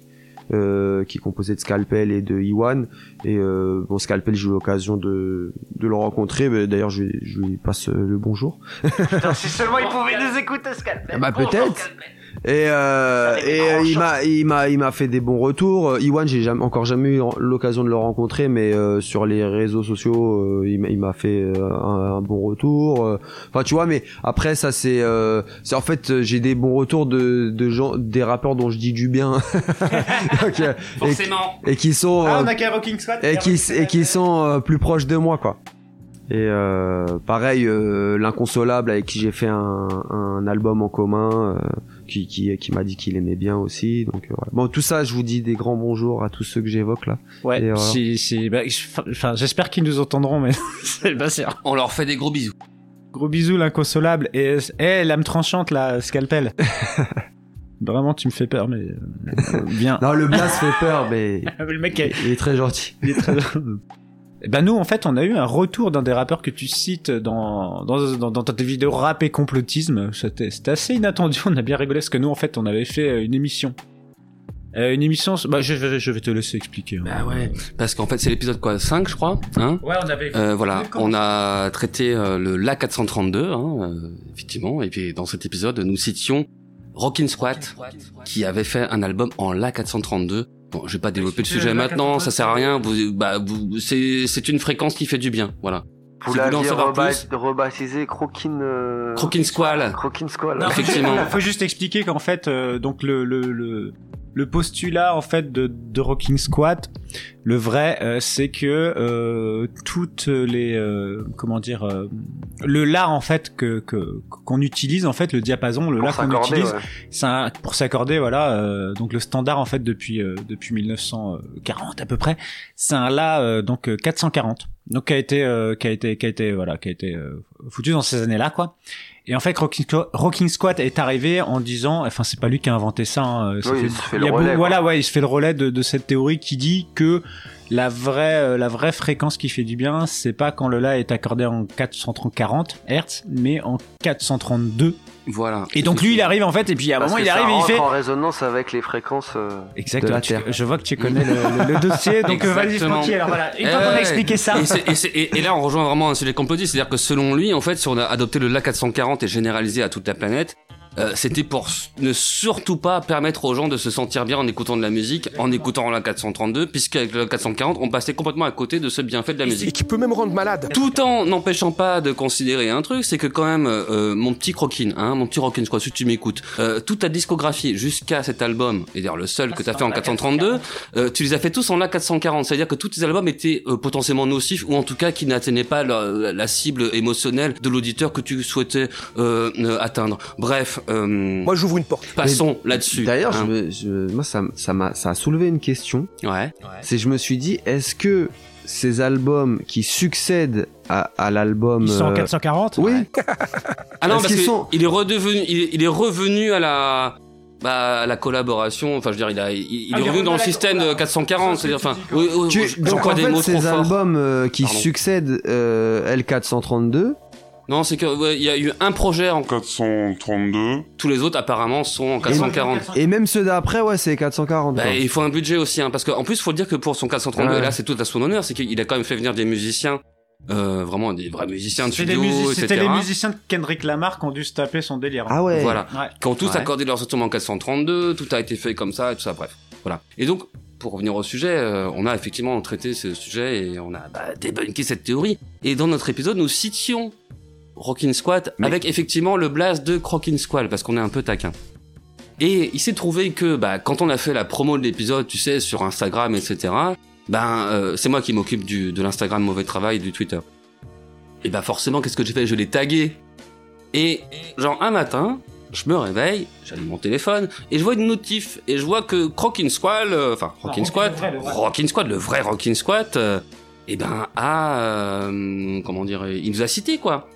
euh, qui est composé de Scalpel et de Iwan. Et euh, bon, Scalpel, j'ai eu l'occasion de, de le rencontrer. D'ailleurs, je, lui- je lui passe le bonjour. si seulement il pouvait nous écouter, Scalpel. Bah peut-être. Et, euh, et euh, il m'a il m'a il m'a fait des bons retours. Euh, Iwan, j'ai jamais encore jamais eu l'occasion de le rencontrer, mais euh, sur les réseaux sociaux, euh, il m'a- il m'a fait euh, un, un bon retour. Enfin, tu vois, mais après ça c'est euh, c'est en fait j'ai des bons retours de de gens des rappeurs dont je dis du bien. Donc, et- Forcément. Et, qui sont Ah, on a Squad. et qui et qui sont euh, plus proches de moi quoi. Et euh, pareil, euh, l'inconsolable avec qui j'ai fait un, un album en commun, euh, qui qui, qui m'a dit qu'il aimait bien aussi. Donc euh, voilà. bon, tout ça, je vous dis des grands bonjours à tous ceux que j'évoque là. Ouais, si, si, bah, enfin, j'espère qu'ils nous entendront, mais c'est pas sûr. On leur fait des gros bisous. Gros bisous, l'inconsolable. Et, eh, l'âme tranchante, là, scalpel. Vraiment, tu me fais peur, mais euh, bien. Non, le Blas fait peur, mais le mec, est- il est très gentil. il est très. Eh ben nous, en fait, on a eu un retour d'un des rappeurs que tu cites dans dans dans, dans tes vidéos rap et complotisme. C'était c'était assez inattendu. On a bien rigolé parce que nous, en fait, on avait fait euh, une émission Euh, une émission, bah, je, vais, je vais te laisser expliquer. hein. Bah ouais. Parce qu'en fait, c'est l'épisode quoi 5, je crois. Hein? Ouais, on avait. Euh, voilà, on a traité euh, le La 432, hein, euh, effectivement, et puis dans cet épisode, nous citions Rockin' Squat, qui avait fait un album en La 432. Bon, je vais pas développer le sujet maintenant, ça sert à rien. Vous, bah, vous, c'est, c'est une fréquence qui fait du bien, voilà. Vous Si voulez en l'aviez savoir reba- plus, rebaptisé Croquin... Euh... Croquin Squall. Croquin Squall. Non, Effectivement. Il faut juste expliquer qu'en fait, euh, donc le, le, le, le postulat en fait de, de Rocking Squat, le vrai, euh, c'est que euh, toutes les euh, comment dire, euh, le la en fait que qu'on utilise en fait le diapason, le la qu'on utilise, ouais. c'est un- pour s'accorder voilà, euh, donc le standard en fait depuis euh, depuis 1940 à peu près, c'est un la euh, donc euh, 440. Donc qui a été euh, qui a été qui a été voilà qui a été euh, foutu dans ces années-là quoi. Et en fait, Rocking, Rocking Squat est arrivé en disant, enfin, c'est pas lui qui a inventé ça. hein, ça Oui, fait- il se fait le beau- relais. Voilà, ouais, il se fait le relais de, de cette théorie qui dit que la vraie, euh, la vraie fréquence qui fait du bien, c'est pas quand le la est accordé en 440 Hz, mais en 432. Voilà. Et donc lui, il arrive en fait, et puis à un Parce moment, il arrive et il fait. en résonance avec les fréquences euh, de Exactement. la tu- Terre. je vois que tu connais le, le- le dossier, donc euh, vas-y, tranquille. Alors voilà, une fois Eh qu'on a expliqué ça. Et, c'est- et c'est- et- et là, on rejoint vraiment un sujet complotiste, c'est-à-dire que selon lui, en fait, si on a adopté le La 440 et généralisé à toute la planète, euh, c'était pour ne surtout pas permettre aux gens de se sentir bien en écoutant de la musique, en écoutant la 432, puisqu'avec le 440, on passait complètement à côté de ce bienfait de la musique. Et qui peut même rendre malade. Tout en n'empêchant pas de considérer un truc, c'est que quand même, euh, mon petit croquin, hein, mon petit rockin, quoi, si tu m'écoutes, euh, toute ta discographie jusqu'à cet album, et d'ailleurs le seul que t'as fait en 432, euh, tu les as fait tous en A440, c'est-à-dire que tous tes albums étaient euh, potentiellement nocifs, ou en tout cas qui n'atteignaient pas la, la- la cible émotionnelle de l'auditeur que tu souhaitais euh, atteindre. Bref, euh, Moi, j'ouvre une porte. passons là-dessus. D'ailleurs, je hein. me- je- moi, ça, m- ça m'a, ça a soulevé une question. Ouais. C'est, je me suis dit, est-ce que ces albums qui succèdent à, à l'album, Ils sont en euh, 440 oui, Ah non, Est-ce parce qu'ils qu'il sont- il est redevenu, il est, il est revenu à la, bah, à la collaboration. Enfin, je veux dire, il, a, il, il Ah, est il est revenu dans le système de 440. C'est-à-dire, enfin, oui, oui, tu, j'emploie donc en des fait, mots trop ces forts. albums euh, qui Pardon. succèdent euh, L432, Non, c'est que ouais, il y a eu un projet en 432. tous les autres apparemment sont en 440. et même ceux d'après, ouais, c'est 440. Bah, il faut un budget aussi, hein, parce qu'en plus, faut dire que pour son 432, Ouais. et là, c'est tout à son honneur, c'est qu'il a quand même fait venir des musiciens, euh, vraiment des vrais musiciens de studio, musi- etc. C'était les musiciens de Kendrick Lamar qui ont dû se taper son délire. Ah ouais. Voilà. Ouais. qui ont tous Ouais. accordé leurs instruments en 432, tout a été fait comme ça et tout ça, bref. Voilà. Et donc, pour revenir au sujet, euh, on a effectivement traité ce sujet et on a bah, débunké cette théorie. Et dans notre épisode, nous citions Rockin' Squat avec effectivement le blast de Crockin' Squall parce qu'on est un peu taquin. Et il s'est trouvé que bah, quand on a fait la promo de l'épisode, tu sais, sur Instagram, etc., ben euh, c'est moi qui m'occupe de l'Instagram mauvais travail, du Twitter. Et bah forcément, qu'est-ce que j'ai fait? Je l'ai tagué. Et genre un matin, je me réveille, j'allume mon téléphone et je vois une notif et je vois que Crockin' Squall, euh, enfin Rockin' Non, Squat. Rockin' Squat, le vrai Rockin' Squat, euh, eh ben a euh, comment dire, il nous a cité quoi.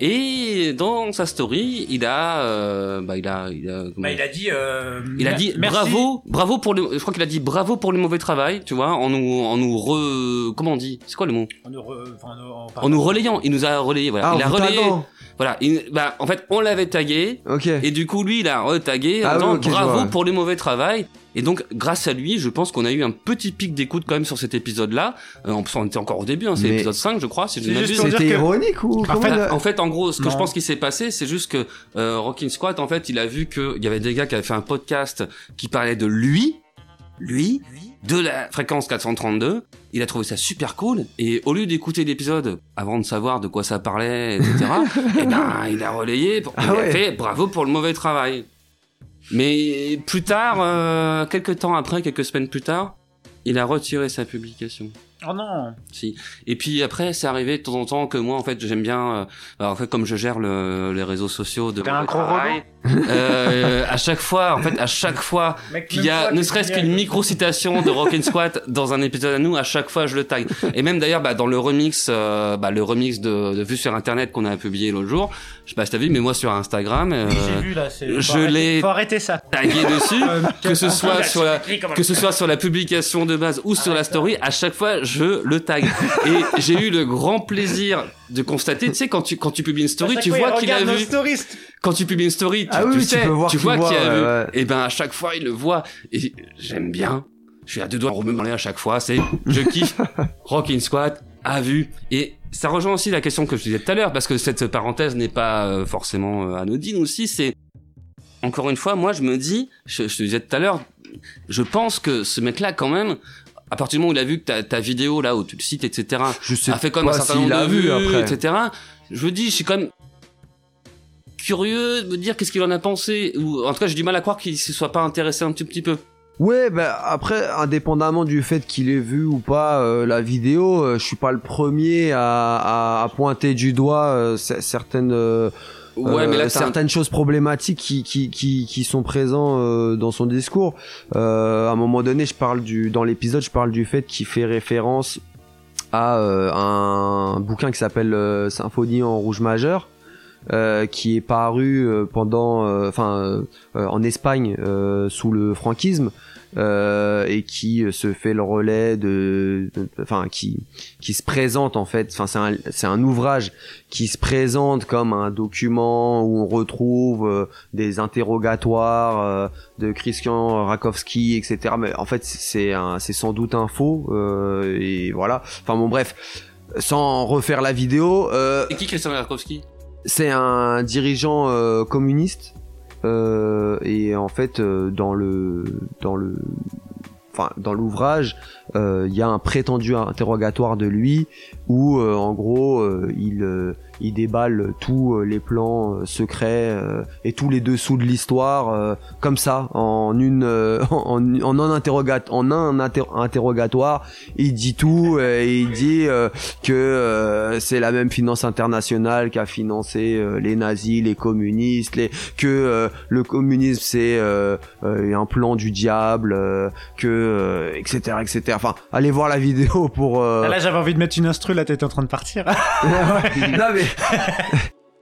Et dans sa story, il a, euh, bah il a, il a, comment Bah, il a dit. euh, il a dit merci. bravo, bravo pour le, je crois qu'il a dit bravo pour le mauvais travail, tu vois, en nous, en nous re, comment on dit, c'est quoi le mot? En nous, re- enfin, en- En nous relayant, il nous a relayé, voilà, Ah, il a relayé. Voilà, il- bah en fait on l'avait tagué, Ok. et du coup lui il a retagué en Ah disant oui, ok, je bravo vois, ouais. pour le mauvais travail, et donc grâce à lui, je pense qu'on a eu un petit pic d'écoute quand même sur cet épisode-là, euh, en plus on était encore au début, hein, c'est Mais- l'épisode 5 je crois, si je ne m'abuse. C'était que- ironique ou En fait, En fait, en gros, ce que Non. je pense qui s'est passé, c'est juste que euh, Rockin' Squat, en fait, il a vu qu'il y avait des gars qui avaient fait un podcast qui parlait de lui, lui, de la fréquence 432. Il a trouvé ça super cool et au lieu d'écouter l'épisode avant de savoir de quoi ça parlait, etc., eh ben, il a relayé, pour, il Ah a ouais. fait bravo pour le mauvais travail. Mais plus tard, euh, quelques temps après, quelques semaines plus tard, il a retiré sa publication. Oh non. Si. Et puis après, c'est arrivé de temps en temps que moi, en fait, j'aime bien. euh, alors, en fait, comme je gère le, les réseaux sociaux de T'es un gros euh, à chaque fois, en fait, à chaque fois qu'il y a ne serait-ce qu'une micro citation de Rock and Squat dans un épisode à nous, à chaque fois, je le tag. Et même d'ailleurs, bah, dans le remix, euh, bah, le remix de, de Vue sur Internet qu'on a publié l'autre jour, je sais pas si t'as vu, mais moi sur Instagram, euh, J'ai vu là. faut je l'ai Faut arrêter ça. tagué dessus, que ce soit sur la, que ce soit sur la publication de base ou sur la story, à chaque fois, je le tag. Et j'ai eu le grand plaisir de constater, tu sais, quand tu, quand tu publies une story, tu vois qu'il a vu. Quand tu publies une story, tu, Ah tu oui, tu sais, peux voir tu qu'il vois qu'il a ouais, vu. ouais. Et ben, à chaque fois, il le voit. Et j'aime bien. Je suis à deux doigts de remuer à chaque fois. C'est, je kiffe. Rockin' Squat a vu. Et ça rejoint aussi la question que je disais tout à l'heure, parce que cette parenthèse n'est pas euh, forcément euh, anodine aussi. C'est, encore une fois, moi, je me dis, je, je te disais tout à l'heure, je pense que ce mec-là, quand même, à partir du moment où il a vu que ta, ta vidéo, là, où tu le cites, etc., Je sais a fait comme un certain nombre l'a de vu vues, après. etc., je me dis, je suis quand même curieux de me dire qu'est-ce qu'il en a pensé, ou en tout cas, j'ai du mal à croire qu'il se soit pas intéressé un petit, petit peu. Ouais, bah après, indépendamment du fait qu'il ait vu ou pas euh, la vidéo, euh, je suis pas le premier à, à, à pointer du doigt euh, cer- certaines euh, Ouais, mais là, euh, certaines choses problématiques qui qui qui, qui sont présents euh, dans son discours. Euh, à un moment donné, je parle du dans l'épisode, je parle du fait qu'il fait référence à un bouquin qui s'appelle Symphonie en rouge majeur. euh, qui est paru euh, pendant, enfin, euh, en Espagne sous le franquisme euh, et qui euh, se fait le relais de, enfin, qui qui se présente en fait, enfin, c'est un c'est un ouvrage qui se présente comme un document où on retrouve euh, des interrogatoires euh, de Christian Rakowski, etc. Mais en fait, c'est un, c'est sans doute un faux euh, et voilà. Enfin bon, bref, sans refaire la vidéo. Euh, Et qui Christian Rakowski c'est un dirigeant euh, communiste et en fait euh, dans le dans le enfin dans l'ouvrage euh, il y a un prétendu interrogatoire de lui où euh, en gros euh, il euh, il déballe tous euh, les plans euh, secrets euh, et tous les dessous de l'histoire comme ça en une en, en un en un inter- interrogatoire. Il dit tout et il dit que c'est la même finance internationale qui a financé les nazis les communistes les que le communisme c'est un plan du diable que etc etc enfin allez voir la vidéo pour Ah, Là, j'avais envie de mettre une instru, là, t'étais en train de partir. non mais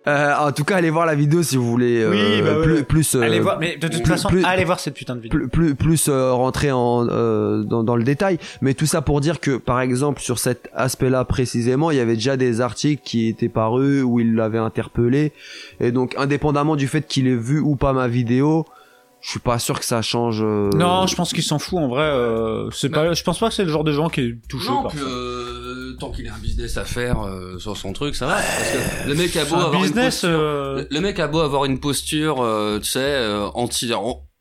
Euh, en tout cas, allez voir la vidéo si vous voulez euh, Oui, bah ouais. plus, plus euh, allez voir, mais de toute plus- façon, plus- allez voir cette putain de vidéo. plus plus, plus euh, rentrer en euh, dans, dans le détail mais tout ça pour dire que par exemple sur cet aspect-là précisément il y avait déjà des articles qui étaient parus où il l'avait interpellé et donc indépendamment du fait qu'il ait vu ou pas ma vidéo je suis pas sûr que ça change euh, Non, je pense qu'il s'en fout en vrai. Euh, c'est pas, je pense pas que c'est le genre de gens qui est touché Non, par que ça. Euh, tant qu'il a un business à faire euh, sur son truc, ça va. Parce que le mec a beau un avoir business, une posture, euh, le- mec a beau avoir une posture, euh, tu sais, euh, anti,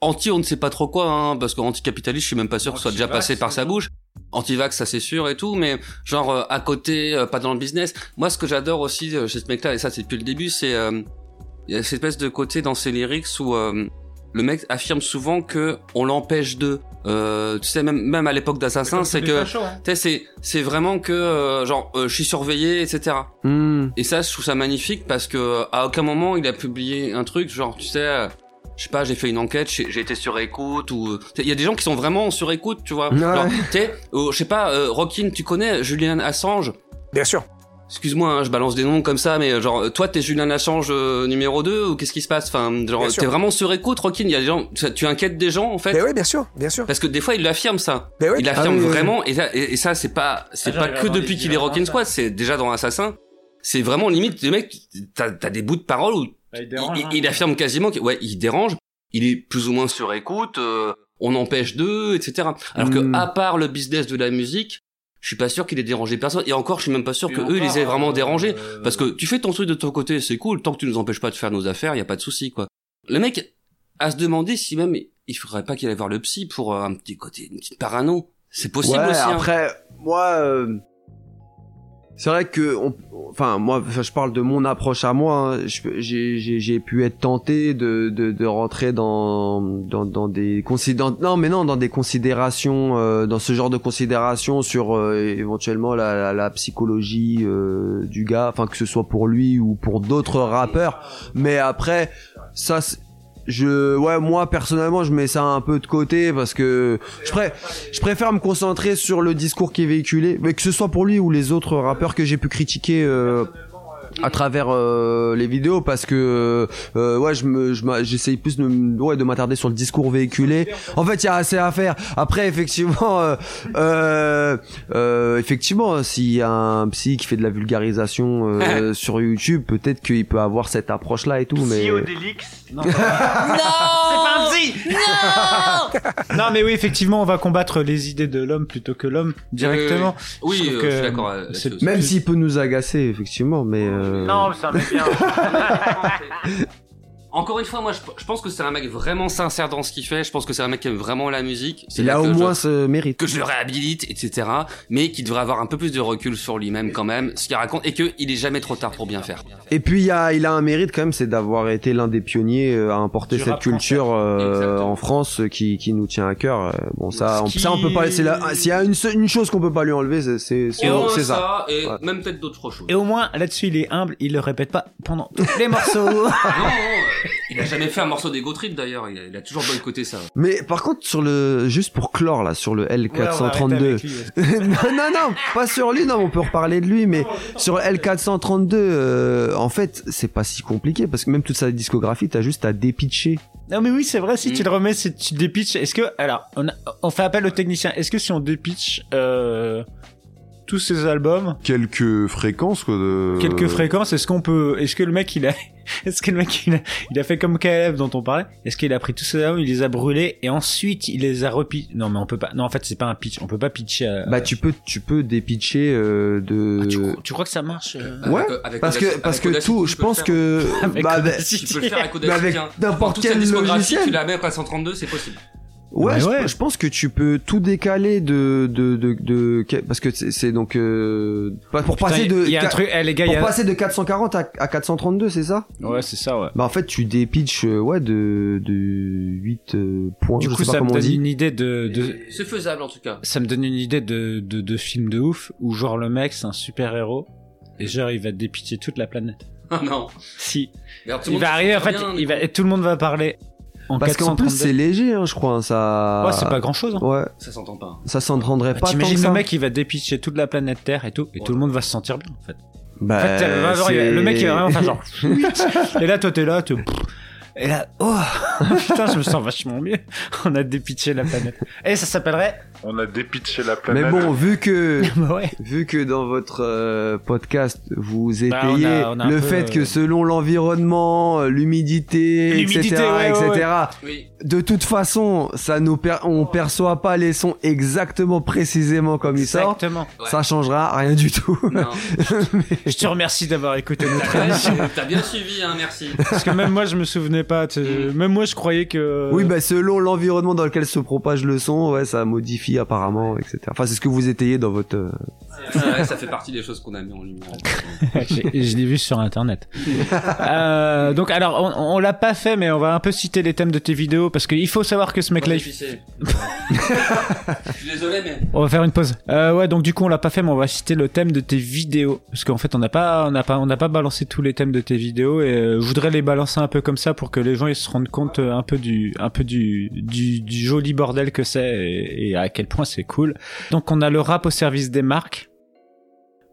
anti, on ne sait pas trop quoi, hein, parce qu'anticapitaliste, je suis même pas sûr que ce soit déjà passé par sa bouche. Anti-vax, ça c'est sûr et tout, mais genre euh, à côté, euh, pas dans le business. Moi, ce que j'adore aussi euh, chez ce mec-là, et ça c'est depuis le début, c'est euh, il y a cette espèce de côté dans ses lyrics où euh, le mec affirme souvent que on l'empêche de. Euh, tu sais, même même à l'époque d'Assassin, c'est que tu sais, c'est c'est vraiment que euh, genre euh, je suis surveillé, etc. Hmm. Et ça, je trouve ça magnifique parce que euh, à aucun moment il a publié un truc genre tu sais. euh, je sais pas, j'ai fait une enquête, j'ai j'ai été sur écoute ou tu sais, il y a des gens qui sont vraiment sur écoute, tu vois. Ouais. Genre, tu sais, euh, je sais pas, euh, Rockin, tu connais Julian Assange? Bien sûr. Excuse-moi, hein, je balance des noms comme ça, mais euh, genre, toi, t'es Julian Assange euh, numéro 2 ou qu'est-ce qui se passe? Enfin, genre, t'es vraiment sur écoute, Rockin. Il y a des gens, tu, tu inquiètes des gens en fait? Mais oui, bien sûr, bien sûr. Parce que des fois, il l'affirme ça. Mais oui. Il l'affirme Ah oui, oui, vraiment, et ça, et, et ça, c'est pas, c'est Ah, pas j'arrive à que depuis les- qu'il est Rockin' Squad, c'est déjà dans Assassin. C'est vraiment limite, le mec, t'as as des bouts de parole où Bah, il il, dérange, il- hein. il affirme quasiment que, ouais, il dérange. Il est plus ou moins sur écoute. euh, on empêche d'eux, etc. Alors que Mm. à part le business de la musique, je suis pas sûr qu'il ait dérangé personne. Et encore, je suis même pas sûr Et que eux, ils les aient vraiment euh, dérangés. euh, Parce que tu fais ton truc de ton côté, c'est cool. Tant que tu nous empêches pas de faire nos affaires, y a pas de souci, quoi. Le mec à se demander si même il faudrait pas qu'il aille voir le psy pour euh, un petit côté, une petite parano. C'est possible ouais, aussi. hein. après moi euh, c'est vrai que on- enfin moi je parle de mon approche à moi hein. J'ai pu être tenté de de, de rentrer dans dans dans des considérations non mais non dans des considérations euh, dans ce genre de considérations sur euh, éventuellement la, la, la psychologie euh, du gars enfin que ce soit pour lui ou pour d'autres rappeurs mais après ça je ouais moi personnellement je mets ça un peu de côté parce que je, pré- je préfère me concentrer sur le discours qui est véhiculé mais que ce soit pour lui ou les autres rappeurs que j'ai pu critiquer euh, à travers euh, les vidéos parce que euh, ouais je me je j'essaye plus de m- ouais de m'attarder sur le discours véhiculé en fait il y a assez à faire après effectivement euh, euh, euh, effectivement s'il y a un psy qui fait de la vulgarisation euh, sur YouTube peut-être qu'il peut avoir cette approche là et tout mais Psyodélix. Non. C'est pas un psy non, mais oui, effectivement, on va combattre les idées de l'homme plutôt que l'homme directement. Oui, Je euh, je suis d'accord, même s'il peut nous agacer effectivement mais euh, Non, ça met bien. Encore une fois, moi, je, je pense que c'est un mec vraiment sincère dans ce qu'il fait. Je pense que c'est un mec qui aime vraiment la musique. C'est il là a au je- moins ce mérite que je le réhabilite, etc. Mais qui devrait avoir un peu plus de recul sur lui-même quand même, ce qu'il raconte, et qu'il est jamais trop tard pour bien faire. Et puis il y a, il a un mérite quand même, c'est d'avoir été l'un des pionniers euh, à importer Du cette culture euh, en France euh, qui, qui nous tient à cœur. Euh, Bon ça, on, qui- ça on peut pas. C'est la- s'il y a une, seule- une chose qu'on peut pas lui enlever, c'est ça. ça, et Ouais. même peut-être d'autres choses. Et au moins, là-dessus, il est humble, il le répète pas pendant tous les morceaux. non, non, il a jamais fait un morceau d'ego trip d'ailleurs. Il, a- il a toujours boycotté ça. Mais par contre sur le juste pour clore là sur le Ouais, on va L432. arrêter avec lui, non non non, pas sur lui, non, on peut reparler de lui mais sur le L432 euh, en fait, c'est pas si compliqué parce que même toute sa discographie, t'as juste à dépitcher. Non mais oui c'est vrai Mm. si tu le remets si tu dépitches est-ce que alors on, a- on fait appel au technicien est-ce que si on dépitch euh, tous ces albums Quelques fréquences quoi. De... quelques fréquences est-ce qu'on peut est-ce que le mec il a est-ce que le mec il a, il a fait comme KLF dont on parlait? Est-ce qu'il a pris tous ces albums il les a brûlés et ensuite il les a repi non mais on peut pas non en fait c'est pas un pitch on peut pas pitcher à- Bah tu peux tu peux dépitcher euh, de tu crois que ça marche euh Ouais, Avec- avec parce que parce que avec tout, je pense le que faire. Avec bah, bah. Tu peux le faire avec mais avec Audacity. hein. n'importe quel logiciel. Tu la mets à 432, c'est possible. Ouais, Bah je, ouais. je pense que tu peux tout décaler de de de, de parce que c'est c'est donc euh, pour Putain, passer de il y a un qua- truc- eh, les gars, pour il y a- passer de 440 à, à 432, c'est ça? Ouais c'est ça ouais Bah en fait, tu dépitches euh, ouais de de 8 euh, points, du je coup sais pas ça me comment donne dit. une idée de, de C'est faisable en tout cas. ça me donne une idée de, de, de film de ouf où genre le mec c'est un super héros et genre il va dépitier toute la planète. Ah non. Si. Il va arriver en fait, bien, il va, et tout le monde va parler en Parce qu'en plus 432. c'est léger, hein, je crois. hein, Ça. Ouais, c'est pas grand chose. Ouais. Ça s'entend pas. Ça s'entendrait Bah, pas T'imagines le mec il va dépitcher toute la planète Terre et tout et tout le monde va se sentir bien en fait. Bah, en fait, euh, le mec il va vraiment faire genre et là toi t'es là tu et là oh putain je me sens vachement mieux on a dépitché la planète et ça s'appellerait On a dépitché la planète. Mais bon, vu que Bah ouais. vu que dans votre euh, podcast vous Bah, on a- étayez on a un le peu, fait euh, que selon l'environnement, euh, l'humidité, etc., ouais, ouais, etc. De toute façon, ça nous per- on perçoit pas les sons exactement précisément comme ils sortent. Exactement. Ça changera rien du tout. Non. Je te remercie d'avoir écouté notre émission. T'as bien suivi, hein, merci. Parce que même moi je me souvenais pas, sais, même moi je croyais que... Oui, bah selon l'environnement dans lequel se propage le son, ouais, ça modifie apparemment, etc. Enfin, c'est ce que vous étayez dans votre. euh, Ouais, ça fait partie des choses qu'on a mis en lumière. Je l'ai vu sur internet. Euh, donc alors on, on l'a pas fait mais on va un peu citer les thèmes de tes vidéos parce qu'il faut savoir que ce mec là il- Je suis désolé, mais. on va faire une pause. Euh, ouais donc du coup on l'a pas fait mais on va citer le thème de tes vidéos parce qu'en fait on n'a pas on n'a pas on n'a pas balancé tous les thèmes de tes vidéos et euh, je voudrais les balancer un peu comme ça pour que les gens ils se rendent compte un peu du un peu du du, du joli bordel que c'est et, et à quel point c'est cool. Donc on a le rap au service des marques.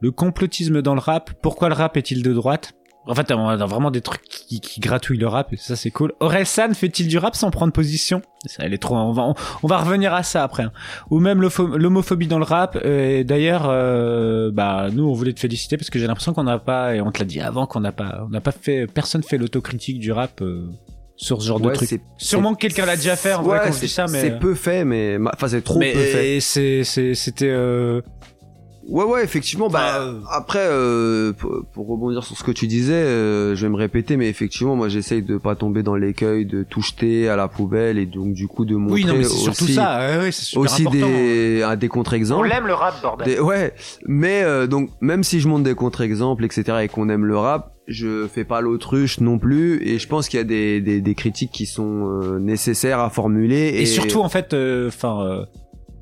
Le complotisme dans le rap. Pourquoi le rap est-il de droite? En fait, on a vraiment des trucs qui, qui gratouillent le rap, ça c'est cool. Orelsan fait-il du rap sans prendre position? Ça, elle est trop. On va, revenir à ça après. hein. Ou même l'homophobie dans le rap. Et d'ailleurs, euh, bah nous, on voulait te féliciter parce que j'ai l'impression qu'on n'a pas, et on te l'a dit avant, qu'on n'a pas, on n'a pas fait, personne fait l'autocritique du rap. euh, sur ce genre de truc. Sûrement que quelqu'un l'a déjà fait en vrai Ouais, quand je c'est- dis ça, mais C'est peu fait, mais. ma- Enfin, c'est trop mais peu fait. c'est c'est c'était euh... Ouais, ouais, effectivement. Bah, après, euh, pour, pour rebondir sur ce que tu disais, euh, je vais me répéter, mais effectivement, moi, j'essaye de pas tomber dans l'écueil de tout jeter à la poubelle et donc du coup de montrer Oui, non, mais c'est aussi, surtout ça, ouais, ouais, c'est super aussi important. des, ah, des On contre-exemples. l'aime le rap, bordel. Des- ouais, mais euh, donc même si je monte des contre-exemples, etc., et qu'on aime le rap, je fais pas l'autruche non plus, et je pense qu'il y a des, des, des critiques qui sont euh, nécessaires à formuler. Et, surtout, en fait, enfin, euh,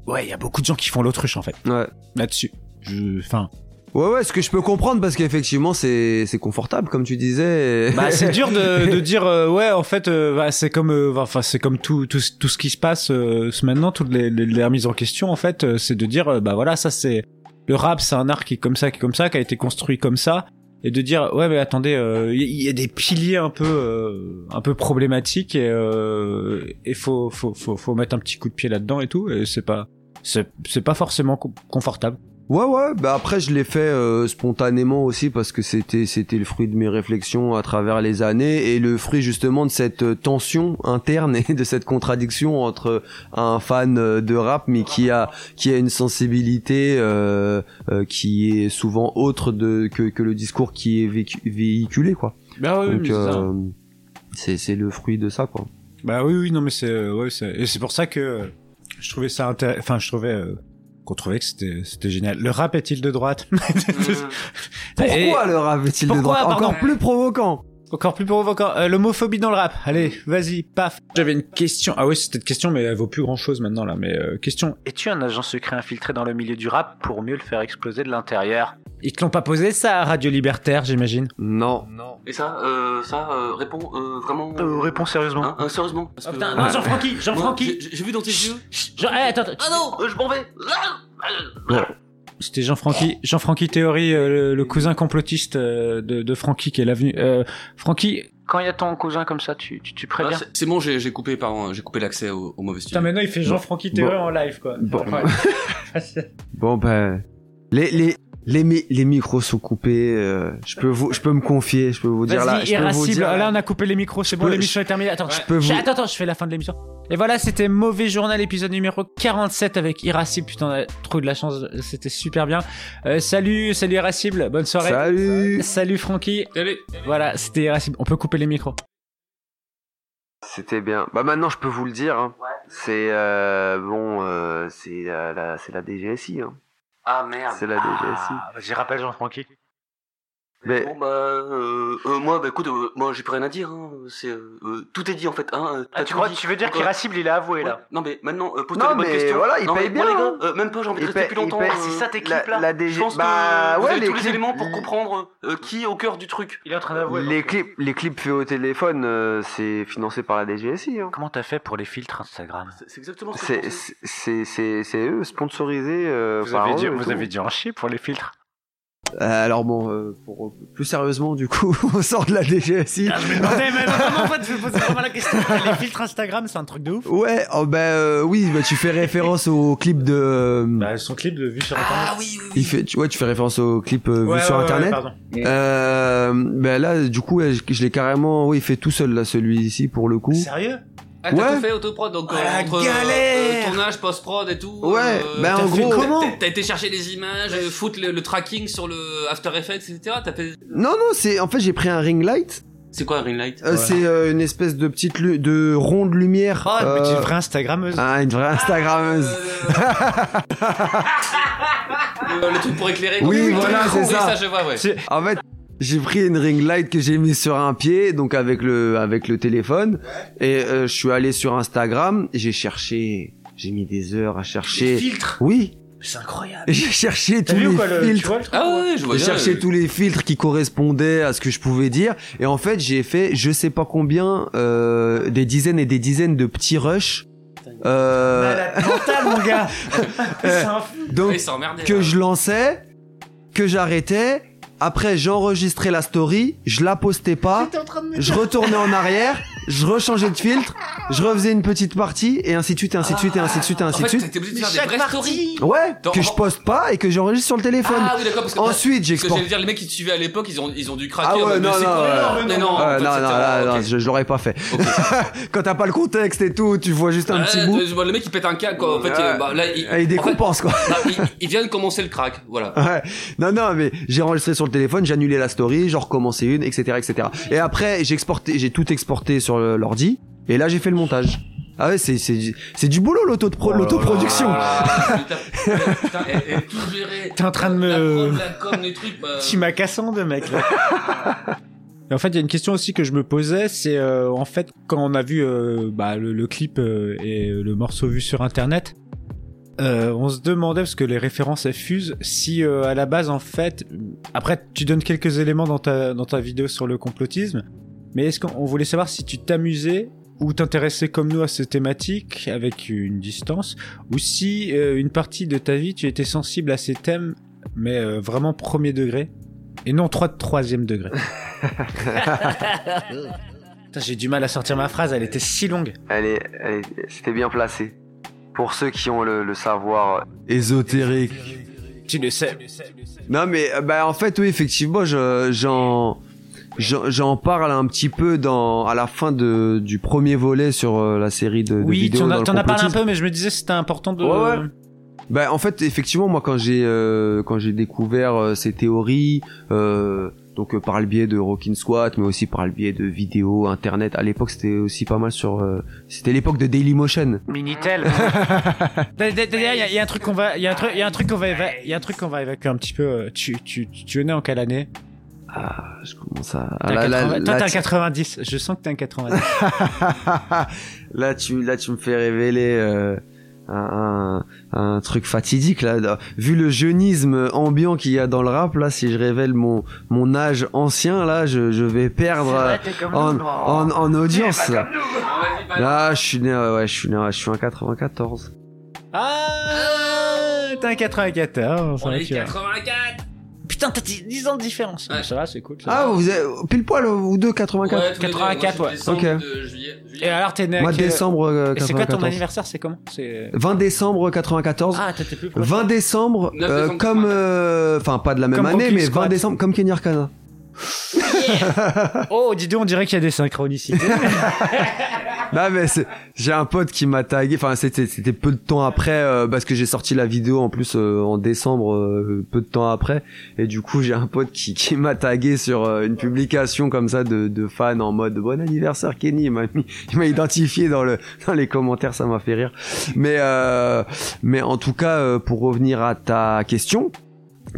ouais, il y a beaucoup de gens qui font l'autruche, en fait. Ouais. Là-dessus. Je, enfin. Ouais, ouais, ce que je peux comprendre parce qu'effectivement c'est c'est confortable comme tu disais. Bah, c'est dur de, de dire, euh, ouais, en fait, euh, bah, c'est comme, euh, enfin, c'est comme tout, tout, tout ce qui se passe euh, maintenant, toutes les, les, les remises en question, en fait, euh, c'est de dire, euh, bah voilà, ça c'est, le rap, c'est un art qui est comme ça, qui est comme ça, qui a été construit comme ça. Et de dire ouais mais attendez euh, il y, y a des piliers un peu euh, un peu problématiques et euh, et faut, faut faut faut mettre un petit coup de pied là-dedans et tout et c'est pas c'est pas forcément co- confortable. Ouais ouais, bah après je l'ai fait euh, spontanément aussi parce que c'était c'était le fruit de mes réflexions à travers les années et le fruit justement de cette euh, tension interne et de cette contradiction entre un fan euh, de rap mais qui a qui a une sensibilité euh, euh, qui est souvent autre de que que le discours qui est vécu- véhiculé quoi. Bah oui, Donc mais c'est ça. euh, c'est c'est le fruit de ça quoi. Bah oui oui non mais c'est ouais c'est et c'est pour ça que je trouvais ça intéressant enfin je trouvais euh, qu'on trouvait que c'était c'était génial. Le rap est-il de droite Pourquoi Et- le rap est-il de Pourquoi, droite pardon Encore plus provoquant. Encore plus provoquant. Euh, L'homophobie dans le rap. Allez, vas-y, paf. J'avais une question. Ah oui, c'était une question, mais elle vaut plus grand chose maintenant là. Mais euh, question. Es-tu un agent secret infiltré dans le milieu du rap pour mieux le faire exploser de l'intérieur? Ils te l'ont pas posé ça à Radio Libertaire, j'imagine? Non. Non. Et ça, euh, ça, euh, réponds euh, vraiment. Euh, réponds sérieusement. Hein, hein, sérieusement. Parce Oh, que- putain, non, Jean-Francky, Jean-Francky. J'ai- J'ai vu dans tes yeux. Jean- eh, attends, attends. Ah non, euh, je m'en vais. C'était Jean-Francky, Jean-Francky Théory, euh, le, le cousin complotiste euh, de, de Francky qui est l'avenue. Euh, Francky, quand il y a ton cousin comme ça, tu, tu, tu Ah, préviens. c'est- c'est bon, j'ai j'ai coupé, pardon, j'ai coupé l'accès au, au mauvais studio. Putain, maintenant il fait Jean-Francky Théory en live quoi. Bon. Bon ben les les les, mi- les micros sont coupés. euh, je peux vous je peux me confier. Je peux vous dire là. Vas-y, Je peux vous irascible. dire Là, on a coupé les micros, c'est bon, l'émission est terminée. Attends, je peux je- vous- attends, attends, je fais la fin de l'émission. Et voilà, c'était Mauvais Journal, épisode numéro 47 avec Irascible. Putain, on a trop de la chance, c'était super bien. Euh, salut, salut Irascible, bonne soirée. Salut. Salut Francky. Salut. Voilà, c'était Irascible. On peut couper les micros. C'était bien. Bah maintenant je peux vous le dire. hein. C'est euh, bon, euh, c'est la, la- c'est la DGSI. Hein. Ah merde. C'est la DGSI. Vas-y, rappelle Jean-Francky. Mais Bon bah euh, euh, moi bah écoute euh, moi j'ai plus rien à dire hein. c'est euh, euh, tout est dit en fait hein euh, t'as tout dit. veux dire qu'Irascible, il a avoué ouais. non mais maintenant euh, pose Non, les bonnes mais questions voilà, il Non, paye mais moi, bien, les hein. gars euh, même pas j'ai envie de rester paye- plus longtemps euh, c'est ça tes la- clips, là la DG je pense que Bah, vous ouais, avez les tous les clips- éléments pour comprendre euh, qui est au cœur du truc Il est en train d'avouer. les clips les clips faits au téléphone, euh, c'est financé par la DGSI. Hein. Comment t'as fait pour les filtres Instagram? C'est exactement C'est c'est c'est c'est eux sponsorisés. Euh, Vous par avez, et vous avez dû en chier pour les filtres. Euh, alors bon, euh, pour plus sérieusement, du coup, on sort de la DGSI. Ah, je me demandais, mais non, en fait, je me posais vraiment la question. Les filtres Instagram, c'est un truc de ouf. Ouais, oh bah euh, oui, bah tu fais référence au clip de. euh, Bah, son clip de vue sur internet. ah oui oui il fait, tu, ouais, tu fais référence au clip euh, Ouais, vu sur ouais, ouais, internet. pardon. euh, bah là, du coup, je l'ai carrément, oui, fait tout seul là, celui-ci pour le coup. Sérieux? Ah t'as Ouais. tout fait autoprod donc euh, Ah, la entre euh, euh, tournage post prod et tout Ouais, euh, bah, en gros- t'as- Comment t'as- été chercher les images euh, foutre le, le tracking sur le After Effects etc t'as fait Non, non, c'est en fait j'ai pris un ring light. c'est quoi un ring light? Euh, C'est euh, une espèce de petite lu- de ronde lumière. Oh, es euh, une vraie Instagrammeuse. Ah, une vraie Instagrammeuse. Euh, le truc pour éclairer Oui, quand- voilà, c'est oui, ça. ça je vois ouais En fait, j'ai pris une ring light que j'ai mis sur un pied, donc avec le avec le téléphone, et euh, je suis allé sur Instagram. J'ai cherché, j'ai mis des heures à chercher. filtres? Oui, C'est incroyable. j'ai cherché tous les quoi le, tu filtres. vois le truc ah ouais je vois J'ai cherché euh, tous les filtres qui correspondaient à ce que je pouvais dire et en fait j'ai fait je sais pas combien euh, des dizaines et des dizaines de petits rushs euh, Malade mental, mon gars. c'est un fou. donc ouais, c'est emmerdé que là. je lançais que j'arrêtais après j'enregistrais la story je la postais pas je retournais en arrière je rechangeais de filtre je refaisais une petite partie et ainsi de suite et ainsi de suite et ainsi de suite et ainsi de suite t'étais obligé de Mais faire des chaque vraies stories partie. ouais Dans- que je poste pas et que j'enregistre sur le téléphone ah oui d'accord parce que ensuite parce que j'exporte j'allais dire les mecs qui te suivaient à l'époque ils ont ils ont dû craquer Ah en ouais, mode, non, mais c'est non, quoi ouais. mais non Euh, fait, non, non, là, ok. non, je, je l'aurais pas fait. Quand t'as pas le contexte et tout, tu vois juste un petit bout. euh, le mec il pète un câble quoi en fait euh, bah, là il, Et il décompense quoi. bah, il, il vient de commencer le crack voilà Ouais. Non, non, mais j'ai enregistré sur le téléphone, j'ai annulé la story, j'en recommençais une, etc., etc. Et après, j'ai exporté, j'ai tout exporté sur le- l'ordi, et là, j'ai fait le montage. Ah ouais, c'est, c'est, c'est du boulot, l'auto Oh là l'autoproduction. Putain, putain, et, et tout gérer T'es en train de la me. prod, la com les trucs bah, Tu m'as Cassandre, mec. Là. Et en fait, il y a une question aussi que je me posais, c'est euh, en fait quand on a vu euh, bah, le, le clip euh, et le morceau vu sur internet, euh, on se demandait parce que les références elles fusent si euh, à la base en fait, après tu donnes quelques éléments dans ta dans ta vidéo sur le complotisme, mais est-ce qu'on voulait savoir si tu t'amusais ou t'intéressais comme nous à ces thématiques avec une distance, ou si euh, une partie de ta vie tu étais sensible à ces thèmes, mais euh, vraiment premier degré? Et non 3 de troisième degré. Putain, J'ai du mal à sortir ma phrase, elle était si longue. Elle est, elle est- c'était bien placé. Pour ceux qui ont le, le savoir ésotérique. Tu le sais. Non mais euh, bah en fait oui effectivement je- j'en j'en j'en parle un petit peu dans à la fin de du premier volet sur euh, la série de, de Oui, tu vidéos en dans as, le t'en as parlé un peu, mais je me disais que c'était important de. Ouais, ouais. Bah en fait effectivement moi quand j'ai euh, quand j'ai découvert euh, ces théories euh, donc euh, par le biais de Rockin' Squat mais aussi par le biais de vidéos internet à l'époque c'était aussi pas mal sur euh, c'était l'époque de Dailymotion Minitel. D'ailleurs, il y, a- un truc qu'on va, il y a un truc, il y a un truc qu'on va, il y a un truc qu'on va évacuer un petit peu. Tu, tu, tu es né en quelle année? Ah, je commence à. Un là, là, 80 Toi, là, t'es un tu- 90. Je sens que t'es un 90. là tu là tu me fais révéler euh, un, un, un truc fatidique là Là, vu le jeunisme ambiant qu'il y a dans le rap là si je révèle mon mon âge ancien là je, je vais perdre vrai, euh, comme en, nous. en en audience là. je suis né ouais, je suis né je suis un 94 ah, t'es un 94. On est tu vois. 84 Putain, t'as 10 ans de différence. Ça va, c'est cool. ça ah va. vous êtes pile poil vous deux 84 Ouais, tous les deux. Moi, 84, ouais. décembre Ok. de juillet- juillet. Et alors, t'es né Mois de décembre, euh, Et c'est quoi ton 94. anniversaire C'est comment C'est 20 décembre 94 Ah, t'étais plus proche. 20 décembre, 9 euh, décembre comme euh, enfin pas de la même Comme année mais 20 Squad. décembre comme Kenny Arcana Oh, dis donc, on dirait qu'il y a des synchronicités. Non mais j'ai un pote qui m'a tagué, enfin c'était peu de temps après euh, parce que j'ai sorti la vidéo en plus euh, en décembre euh, peu de temps après et du coup j'ai un pote qui, qui m'a tagué sur euh, une publication comme ça de, de fans en mode bon anniversaire Kenny, il m'a mis- il m'a identifié dans le dans les commentaires, ça m'a fait rire. Mais euh, mais en tout cas euh, pour revenir à ta question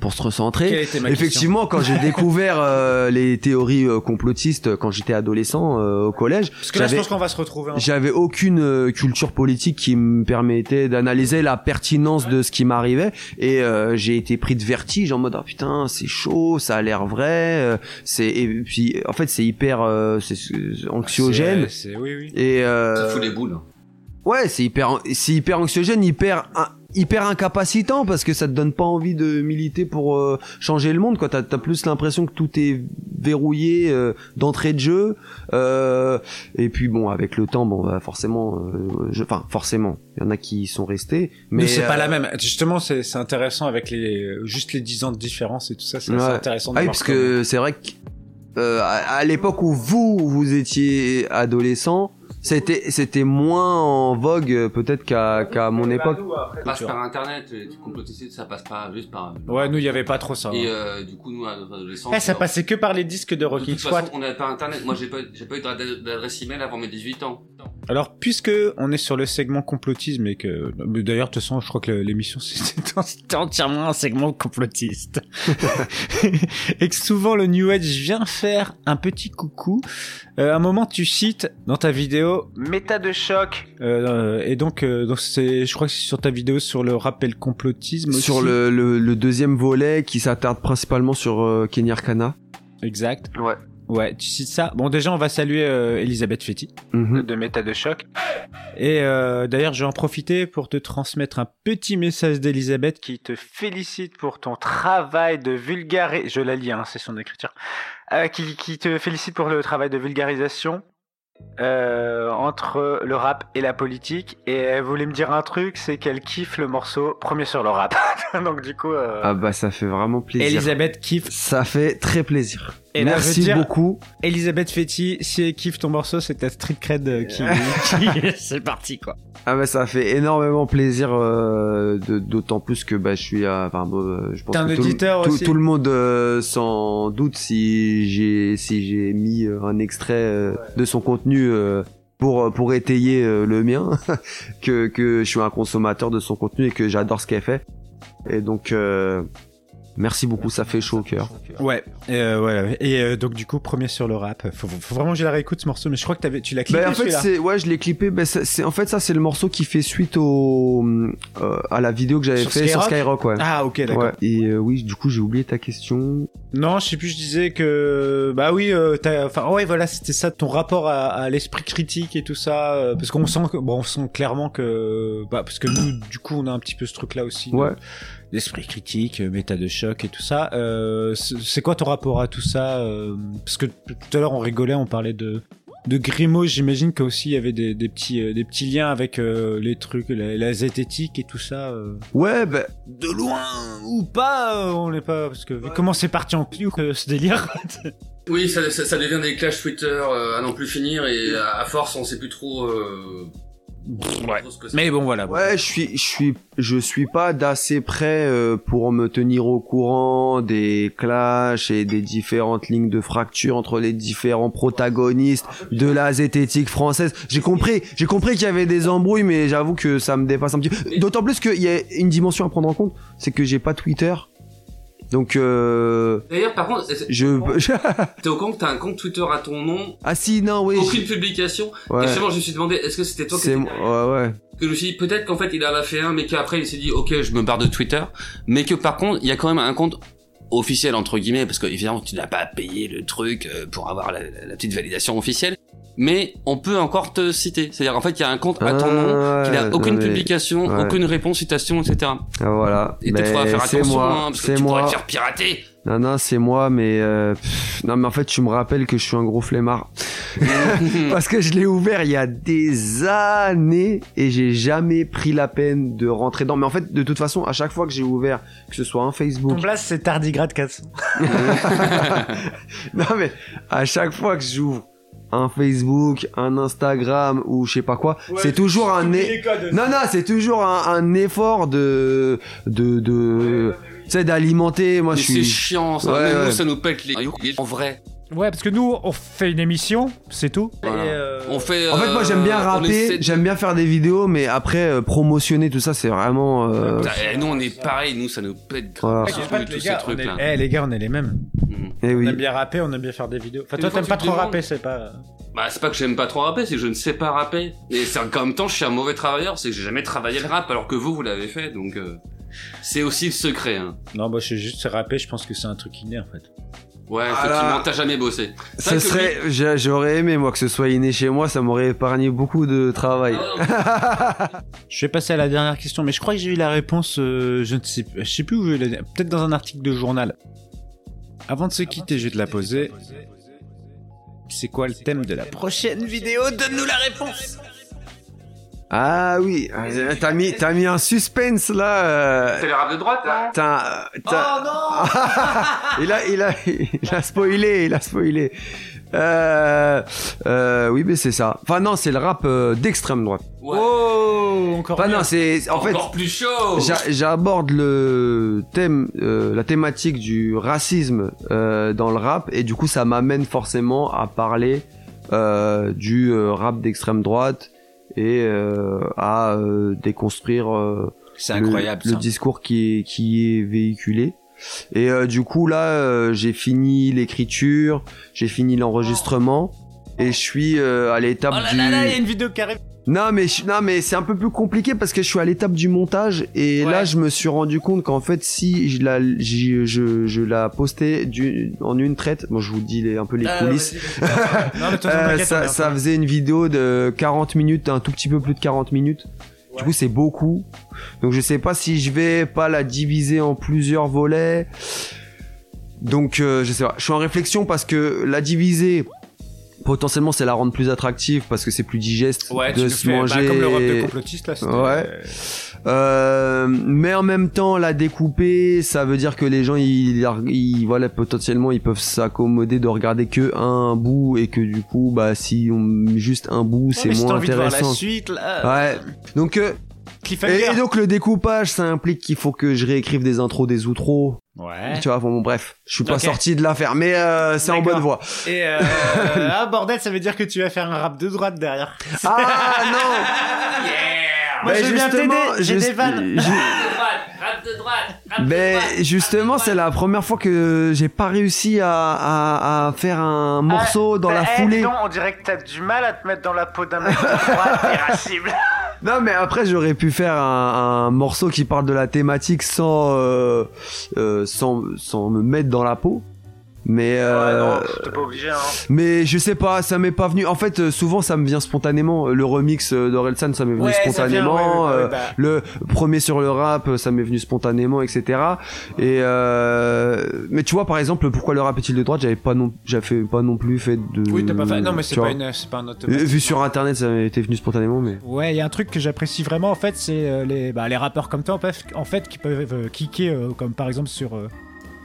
pour se recentrer. Effectivement, quand j'ai découvert euh, les théories euh, complotistes quand j'étais adolescent euh, au collège, Parce que là, je j'avais- pense qu'on va se retrouver. un- j'avais aucune euh, culture politique qui me permettait d'analyser la pertinence de ce qui m'arrivait et euh, j'ai été pris de vertige en mode ah putain c'est chaud ça a l'air vrai euh, c'est et puis en fait c'est hyper euh, c'est c'est anxiogène C'est- c'est- oui, oui. et euh, Ça fout les boules. Ouais c'est hyper c'est hyper anxiogène hyper hyper incapacitant parce que ça te donne pas envie de militer pour euh, changer le monde quoi t'as as plus l'impression que tout est verrouillé euh, d'entrée de jeu euh, et puis bon avec le temps bon bah, forcément euh, enfin forcément il y en a qui sont restés mais Mais c'est pas euh, la même. Justement, c'est c'est intéressant avec les juste les 10 ans de différence et tout ça. C'est Ouais. intéressant. De Ah oui, parce que c'est vrai que euh, à, à l'époque où vous vous étiez adolescent, c'était c'était moins en vogue euh, peut-être qu'à qu'à mon époque. Ça passe par internet, les trucs complotistes, ça passe pas juste par. comment- Ouais, nous, il y avait pas trop ça. Et hein. euh, du coup, nous, à notre adolescence. Eh, ça euh, passait que par les disques de De Rocking toute façon, Squad. on n'avait pas internet. Moi, j'ai pas, j'ai pas eu d'ad- d'adresse email avant mes 18 ans. Alors, puisque on est sur le segment complotisme et que, d'ailleurs, de toute façon, je crois que l'émission c'était entièrement un segment complotiste, et que souvent le New Age vient faire un petit coucou. Euh, à un moment, tu cites dans ta vidéo méta de choc, euh, et donc, euh, donc c'est, je crois que c'est sur ta vidéo sur le rappel complotisme. Sur aussi. le, le, le deuxième volet qui s'attarde principalement sur euh, Kenny Arcana. Exact. Ouais. Ouais, tu cites ça. Bon, déjà, on va saluer euh, Elisabeth Fetty Mhm. de Méta de Choc. Et euh, d'ailleurs, je vais en profiter pour te transmettre un petit message d'Elisabeth qui te félicite pour ton travail de vulgarisation. Je la lis, hein, c'est son écriture. Euh, qui, qui te félicite pour le travail de vulgarisation euh, entre le rap et la politique. Et elle voulait me dire un truc, c'est qu'elle kiffe le morceau premier sur le rap. Donc du coup, euh, Ah bah ça fait vraiment plaisir. Elisabeth kiffe. Ça fait très plaisir. Et là, Merci dire- beaucoup. Elisabeth Fetty, si elle kiffe ton morceau, c'est ta street cred euh, qui, qui- c'est parti quoi. Ah bah ça fait énormément plaisir, euh, d'autant plus que bah je suis, à- enfin bon, euh, je pense un que tout, le- auditeur tout, aussi. tout le monde euh, sans doute si j'ai si j'ai mis euh, un extrait euh, de son contenu euh, pour pour étayer euh, le mien, que que je suis un consommateur de son contenu et que j'adore ce qu'elle fait. Et donc euh, merci beaucoup, ça fait chaud au cœur. Ouais, euh, voilà. Et euh, donc du coup, premier sur le rap. Faut, faut vraiment que je la réécoute ce morceau, mais je crois que t'avais, tu l'as clippé Bah, en fait, c'est ouais, je l'ai clippé. Bah, c'est en fait ça c'est le morceau qui fait suite au euh, à la vidéo que j'avais fait sur Skyrock ouais. Ah, ok, d'accord. Ouais. Et euh, oui, du coup j'ai oublié ta question. Non, je sais plus. Je disais que bah oui, euh, t'as- enfin ouais, voilà, c'était ça, ton rapport à, à l'esprit critique et tout ça, euh, parce qu'on sent que bon, on sent clairement que bah parce que nous, du coup, on a un petit peu ce truc-là aussi. de- Ouais. D'esprit critique, euh, méta de choc et tout ça. Euh, c'est quoi ton rapport à tout ça euh, Parce que tout à l'heure on rigolait, on parlait de de Grimaud, j'imagine qu'aussi il y avait des, des petits euh, des petits liens avec euh, les trucs, la, la zététique et tout ça. euh. Ouais, bah, de loin ou pas, euh, on n'est pas parce que comment c'est parti en cliou euh, ce délire. Oui, ça, ça, ça devient des clashs Twitter euh, à n'en plus finir et à, à force on sait plus trop. Euh... ouais. Mais bon voilà. Ouais, je suis, je suis, je suis pas d'assez près euh, pour me tenir au courant des clashs et des différentes lignes de fracture entre les différents protagonistes de la zététique française. J'ai compris, j'ai compris qu'il y avait des embrouilles, mais j'avoue que ça me dépasse un petit peu. D'autant plus qu'il y a une dimension à prendre en compte, c'est que j'ai pas Twitter. Donc, euh, D'ailleurs, par contre, je, t'es au courant que t'as un compte Twitter à ton nom, ah si, non, oui. aucune publication. Ouais. Et justement, je me suis demandé, est-ce que c'était toi qui C'est étais moi, ouais, ouais. que je me suis dit peut-être qu'en fait il en a fait un mais qu'après il s'est dit ok je me barre de Twitter mais que par contre il y a quand même un compte officiel entre guillemets parce que évidemment tu n'as pas payé le truc euh, pour avoir la- la petite validation officielle mais on peut encore te citer c'est-à-dire en fait il y a un compte à ton nom qui n'a aucune mais- publication ouais. aucune réponse citation etc Ah, voilà. et peut-être faire c'est attention moi, hein, parce que c'est tu pourrais moi. te faire pirater Non, non, c'est moi, mais euh, non, mais en fait, tu me rappelles que je suis un gros flemmard parce que je l'ai ouvert il y a des années et j'ai jamais pris la peine de rentrer dedans. Mais en fait, de toute façon, à chaque fois que j'ai ouvert, que ce soit un Facebook, Ton place c'est Tardigrade 400. non mais à chaque fois que j'ouvre un Facebook, un Instagram ou je sais pas quoi, c'est toujours un é- non non c'est toujours un, un effort de de de tu sais d'alimenter. Moi je c'est suis chiant ça Ouais, même ouais. nous ça nous pète les en vrai Ouais, parce que nous on fait une émission, c'est tout. Voilà. Euh, on fait En fait, moi, j'aime bien euh, on essaie rapper, j'aime bien faire des vidéos, mais après, euh, promotionner tout ça, c'est vraiment. euh, Putain, et nous on est pareil nous ça nous pète grave tous ces on trucs est... là Eh, les gars, on est les mêmes. eh On oui. aime bien rapper, on aime bien faire des vidéos. Enfin, Et toi, t'aimes pas trop demandes- rapper, c'est pas. Bah, c'est pas que j'aime pas trop rapper, c'est que je ne sais pas rapper. Et c'est en même temps, je suis un mauvais travailleur, c'est que j'ai jamais travaillé le rap, alors que vous, vous l'avez fait, donc euh, c'est aussi le secret. Hein. Non, moi, je sais juste rapper, je pense que c'est un truc inné en fait. Ouais, Ah effectivement, t'as jamais bossé. Que serait, j'a- j'aurais aimé moi que ce soit inné chez moi, ça m'aurait épargné beaucoup de travail. Je vais passer à la dernière question, mais je crois que j'ai eu la réponse, euh, je ne sais, je sais plus où je l'ai, peut-être dans un article de journal. Avant de se quitter, je vais te la poser. C'est quoi le thème de la prochaine vidéo? Donne-nous la réponse Ah oui, euh, t'as mis, t'as mis un suspense là. euh, C'est les rap de droite, là T'as, t'as- il a, il a, il a spoilé, il a spoilé. Euh, euh, oui, mais c'est ça. Enfin non, c'est le rap euh, d'extrême droite. Oh, encore Enfin non, c'est en fait. Encore plus chaud j'a- J'aborde le thème, euh, la thématique du racisme euh, dans le rap et du coup ça m'amène forcément à parler euh, du euh, rap d'extrême droite et euh, à euh, déconstruire euh, le- incroyable, le, discours qui est qui est véhiculé. Et du coup là, j'ai fini l'écriture, j'ai fini l'enregistrement et je suis à l'étape Oh là du. là là, il y a une vidéo qui arrive. Non mais je- non mais c'est un peu plus compliqué parce que je suis à l'étape du montage et là je me suis rendu compte qu'en fait si je la j'y- je, je la postais du, en une traite, bon je vous dis les, un peu les Ah, coulisses. Non, mais Euh, ça, faisait une vidéo de 40 minutes, un tout petit peu plus de 40 minutes. Du coup c'est beaucoup. Donc je sais pas si je vais pas la diviser en plusieurs volets. Donc euh, je sais pas, je suis en réflexion parce que la diviser potentiellement c'est la rendre plus attractive parce que c'est plus digeste Ouais, tu de le se fais, bah, manger comme l'Europe de complotiste, là, ouais. euh, mais en même temps la découper ça veut dire que les gens ils, ils voilà potentiellement ils peuvent s'accommoder de regarder que un bout et que du coup bah si on juste un bout c'est si moins envie de voir la intéressant. suite, là, ouais. Donc euh, Cliffhanger. et, et donc le découpage ça implique qu'il faut que je réécrive des intros des outros Ouais. tu vois bon bref je suis pas sorti de l'affaire mais euh, c'est en bonne voie Et euh, ah bordel, ça veut dire que tu vas faire un rap de droite derrière. ah non Moi, Mais je veux bien justement, t'aider, j'ai juste- des vannes. ju- Ben justement, c'est la première fois que j'ai pas réussi à, à, à faire un morceau dans la Eh, foulée. on dirait que t'as du mal à te mettre dans la peau d'un mec de droite irascible. Non, mais après j'aurais pu faire un, morceau qui parle de la thématique sans euh, euh, sans sans me mettre dans la peau. Mais euh, T'es pas obligé, hein. mais je sais pas, ça m'est pas venu. En fait, euh, souvent ça me vient spontanément. Le remix euh, d'Orelsan, ça m'est venu Ouais, vient, spontanément. ouais, ouais, ouais, Euh, bah. Le premier sur le rap, ça m'est venu spontanément, etc. Et euh, mais tu vois, par exemple, pourquoi le rap est-il de droite? J'avais pas non, j'avais pas non plus fait de. Oui, t'as pas fait. Non, mais c'est pas, vois. une, c'est pas un Euh, automatique. Vu sur internet, ça m'était venu spontanément, mais. Ouais, il y a un truc que j'apprécie vraiment en fait, c'est euh, les, bah, les rappeurs comme toi en fait, en fait qui peuvent euh, kicker euh, comme par exemple sur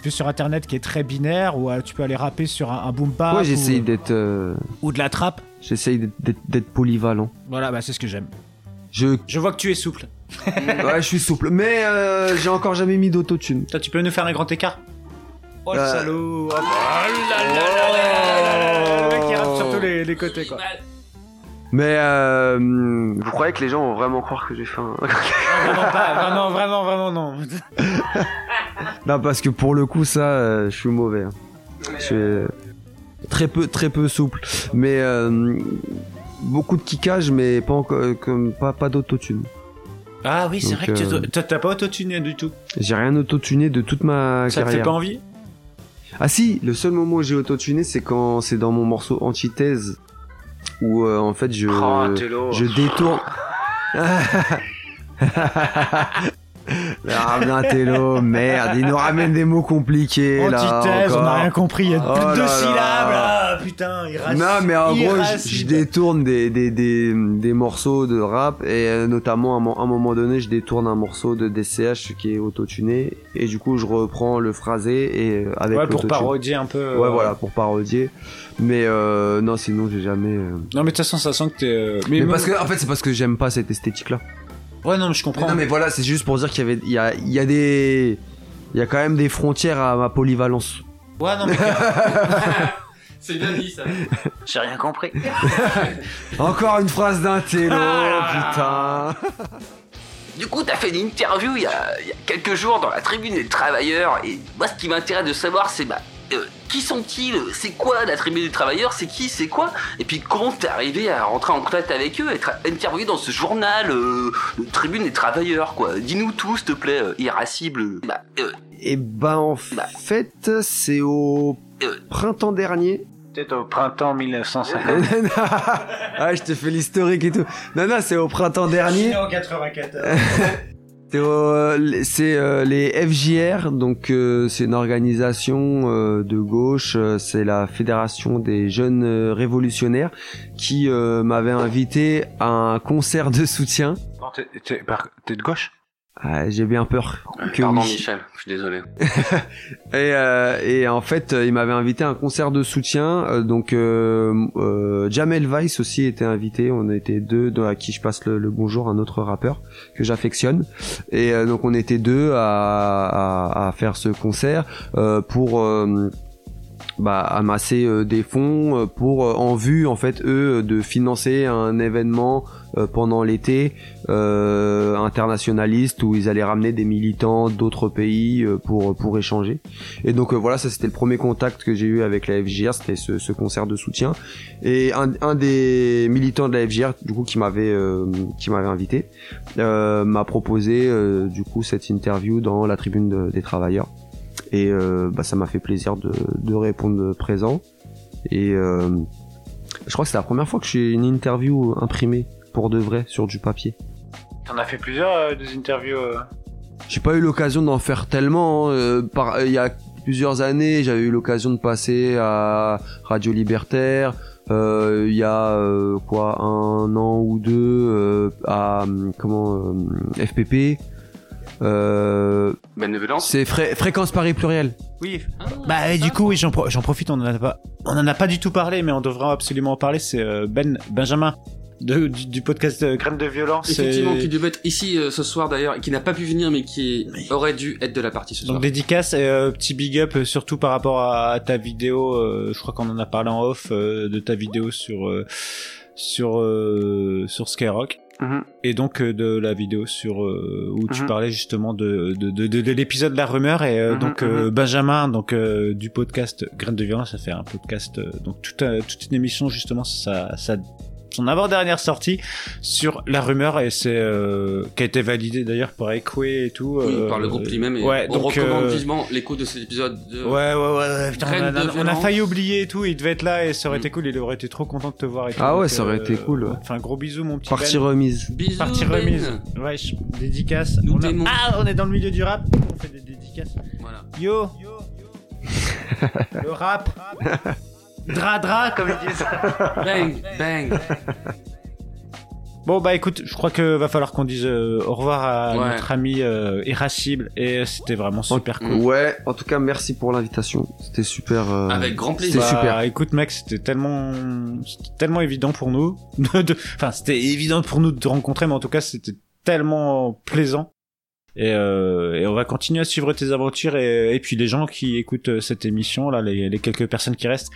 euh, vu sur internet qui est très binaire ou euh, tu peux aller rapper sur un, un boom bap ouais, ou, j'essaye d'être. euh, ou de la trappe. J'essaye d'être- d'être d'être polyvalent. Voilà, bah c'est ce que j'aime. Je. Je vois que tu es souple. ouais, je suis souple, mais euh, j'ai encore jamais mis d'autotune. Toi, tu peux nous faire un grand écart Oh le Euh. salaud Oh là. Mais euh, vous croyez que les gens vont vraiment croire que j'ai fait un... Vraiment pas, vraiment, vraiment, vraiment non. Non, parce que pour le coup, ça, euh, je suis mauvais. hein. Je suis euh, très peu, très peu souple. Mais euh, beaucoup de kickage, mais pas encore, euh, comme pas, pas d'autotune. Ah oui, c'est vrai que tu euh, t'as pas autotuné du tout. J'ai rien autotuné de toute ma Ça te carrière. fait pas envie? Ah si, le seul moment où j'ai autotuné, c'est quand c'est dans mon morceau Antithèse, où euh, en fait je, Oh, lourd. je détourne. Ah bien Télo, merde, il nous ramène des mots compliqués là. Antithèse, on encore. a rien compris, il y a Oh plus de là deux là. syllabes là, putain, il reste. Non mais en gros, je, détourne des, des, des, des morceaux de rap et euh, notamment à un, mo- un moment donné, je détourne un morceau de DCH qui est autotuné et du coup je reprends le phrasé et euh, avec Ouais, pour parodier un peu. euh, Ouais, voilà, pour parodier. Mais euh, non, sinon j'ai jamais. Non, mais de toute façon, ça sent que t'es. Mais, moi- parce que en fait, c'est parce que j'aime pas cette esthétique-là. Ouais, non, mais je comprends. Non, mais voilà, c'est juste pour dire qu'il y avait, il y a, il y a des, il y a quand même des frontières à ma polyvalence. Ouais, non, mais. C'est bien dit ça. J'ai rien compris. Encore une phrase d'un télo, putain. Du coup, t'as fait une interview il y, a, il y a quelques jours dans la tribune des travailleurs, et moi, ce qui m'intéresse de savoir, c'est bah, euh, qui sont-ils? C'est quoi la tribune des travailleurs C'est qui? C'est quoi? Et puis, comment t'es arrivé à rentrer en contact avec eux, être interviewé dans ce journal, euh, de tribune des travailleurs, quoi? Dis-nous tout, s'il te plaît, euh, irascible. Bah, euh, Et ben en fait, c'est au printemps dernier. Peut-être au printemps 1950. ah, je te fais l'historique et tout. Non, non, c'est au printemps dernier. en 94. C'est au- c'est, euh, les FJR, donc euh, c'est une organisation euh, de gauche, euh, c'est la Fédération des jeunes euh, révolutionnaires qui euh, m'avait invité à un concert de soutien. T'es de gauche? Ah, J'ai bien peur que pardon, oui. Michel, je suis désolé. Et, euh, et en fait, euh, il m'avait invité à un concert de soutien. euh, donc, euh, euh, Jamel Weiss aussi était invité. On était deux, à qui je passe le, le bonjour, un autre rappeur que j'affectionne. Et euh, donc, on était deux à, à, à faire ce concert euh, pour bah, amasser des fonds pour en vue en fait eux de financer un événement pendant l'été euh, internationaliste où ils allaient ramener des militants d'autres pays euh, pour pour échanger. Et donc euh, voilà ça c'était le premier contact que j'ai eu avec la FJR c'était ce, ce concert de soutien. Et un, un des militants de la FJR du coup qui m'avait euh, qui m'avait invité euh, m'a proposé euh, du coup cette interview dans la tribune de- des travailleurs. Et euh, bah, ça m'a fait plaisir de, de répondre présent. Et euh, je crois que c'est la première fois que j'ai une interview imprimée pour de vrai sur du papier T'en as fait plusieurs euh, des interviews. euh. j'ai pas eu l'occasion d'en faire tellement. hein. Euh, par, il y a plusieurs années, j'avais eu l'occasion de passer à Radio Libertaire. Euh, Il y a euh, quoi un an ou deux euh, à hum, comment euh, FPP. Euh, c'est Fré- fréquence Paris pluriel. Oui. Bah et du coup oui j'en pro- j'en profite on en a pas on en a pas du tout parlé mais on devrait absolument en parler c'est euh, Ben Benjamin de, du, du podcast euh, Graines de violence. Effectivement, et- qui devait être ici euh, ce soir d'ailleurs, et qui n'a pas pu venir, mais qui aurait dû être de la partie ce soir. Donc dédicace et euh, petit big up euh, surtout par rapport à, à ta vidéo. euh, je crois qu'on en a parlé en off euh, de ta vidéo sur euh, sur euh, sur Skyrock. Mhm. Et donc euh, de la vidéo sur euh, où tu Mhm. parlais justement de de, de, de, de l'épisode La Rumeur et euh, Mhm, donc euh, mhm. Benjamin donc euh, du podcast Graines de violence ça fait un podcast euh, donc toute euh, toute une émission justement ça ça son avant-dernière sortie sur la rumeur et c'est euh, qui a été validé d'ailleurs par Ekwe et tout. Oui, euh, par le groupe lui-même. Et ouais, on donc, recommande euh, vivement l'écoute de cet épisode. De... Ouais, ouais, ouais, ouais, putain, on, a, de on a violence. failli oublier et tout, il devait être là et ça aurait été cool, il aurait été trop content de te voir et tout. Ah ouais, Donc, ça aurait euh, été cool. Enfin, gros bisous, mon petit Partie Ben. remise. Bisous, Partie Ben. remise. Ouais, dédicace. Nous On a-. Ah, on est dans le milieu du rap, on fait des dédicaces. Voilà. Yo Le rap Dra dra, comme ils disent. Bang, bang. Bon bah écoute, je crois que va falloir qu'on dise euh, au revoir à Ouais. notre ami euh, Irascible et c'était vraiment super cool. Ouais, en tout cas, merci pour l'invitation. C'était super. euh, Avec grand plaisir. C'était super. Bah, écoute mec, c'était tellement, c'était tellement évident pour nous. de- Enfin, c'était évident pour nous de te rencontrer, mais en tout cas, c'était tellement plaisant. Et, euh, et on va continuer à suivre tes aventures et, et puis les gens qui écoutent euh, cette émission là, les, les quelques personnes qui restent.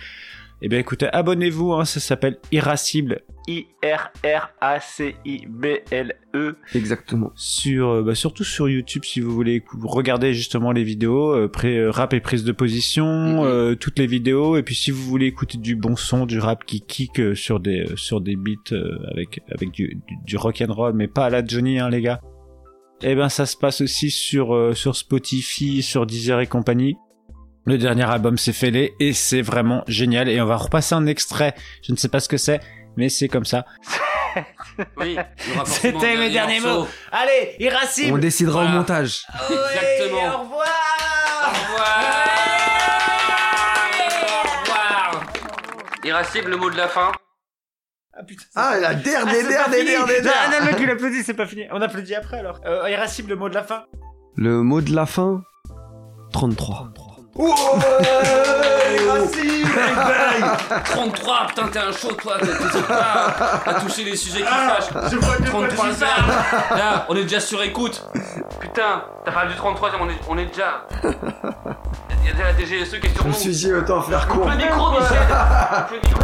Eh bien écoutez, abonnez-vous, hein, ça s'appelle Irascible, I-R-R-A-C-I-B-L-E. Exactement. Sur, euh, bah, surtout sur YouTube si vous voulez regarder justement les vidéos, euh, pré- euh, rap et prise de position, euh, toutes les vidéos, et puis si vous voulez écouter du bon son, du rap qui kick euh, sur des euh, sur des beats euh, avec avec du, du, du rock and roll, mais pas à la Johnny hein les gars. Eh ben ça se passe aussi sur euh, sur Spotify, sur Deezer et compagnie. Le dernier album c'est Fêlé et c'est vraiment génial et on va repasser un extrait. Je ne sais pas ce que c'est, mais c'est comme ça. Oui, C'était mes derniers mots. Allez, irascible. On décidera au montage. Exactement. au revoir. Au revoir. Au revoir. Irascible, le mot de la fin. Ah putain. Ah, la der, Ah, des c'est der, pas des fini. der, des Non, mec il applaudit, c'est pas fini. On applaudit après alors. Euh, irascible, le mot de la fin. Le mot de la fin 33. Irascible. 33, putain, t'es un chaud, toi, t'hésites pas à toucher les sujets qui Ah, fâchent. je vois de quoi 33 tu ça Là, on est déjà sur écoute. Putain, t'as parlé du 33, on est, on est déjà. Il y a déjà la DGSE qui est sur nous. dit, autant faire Coupe le micro, Michel le micro.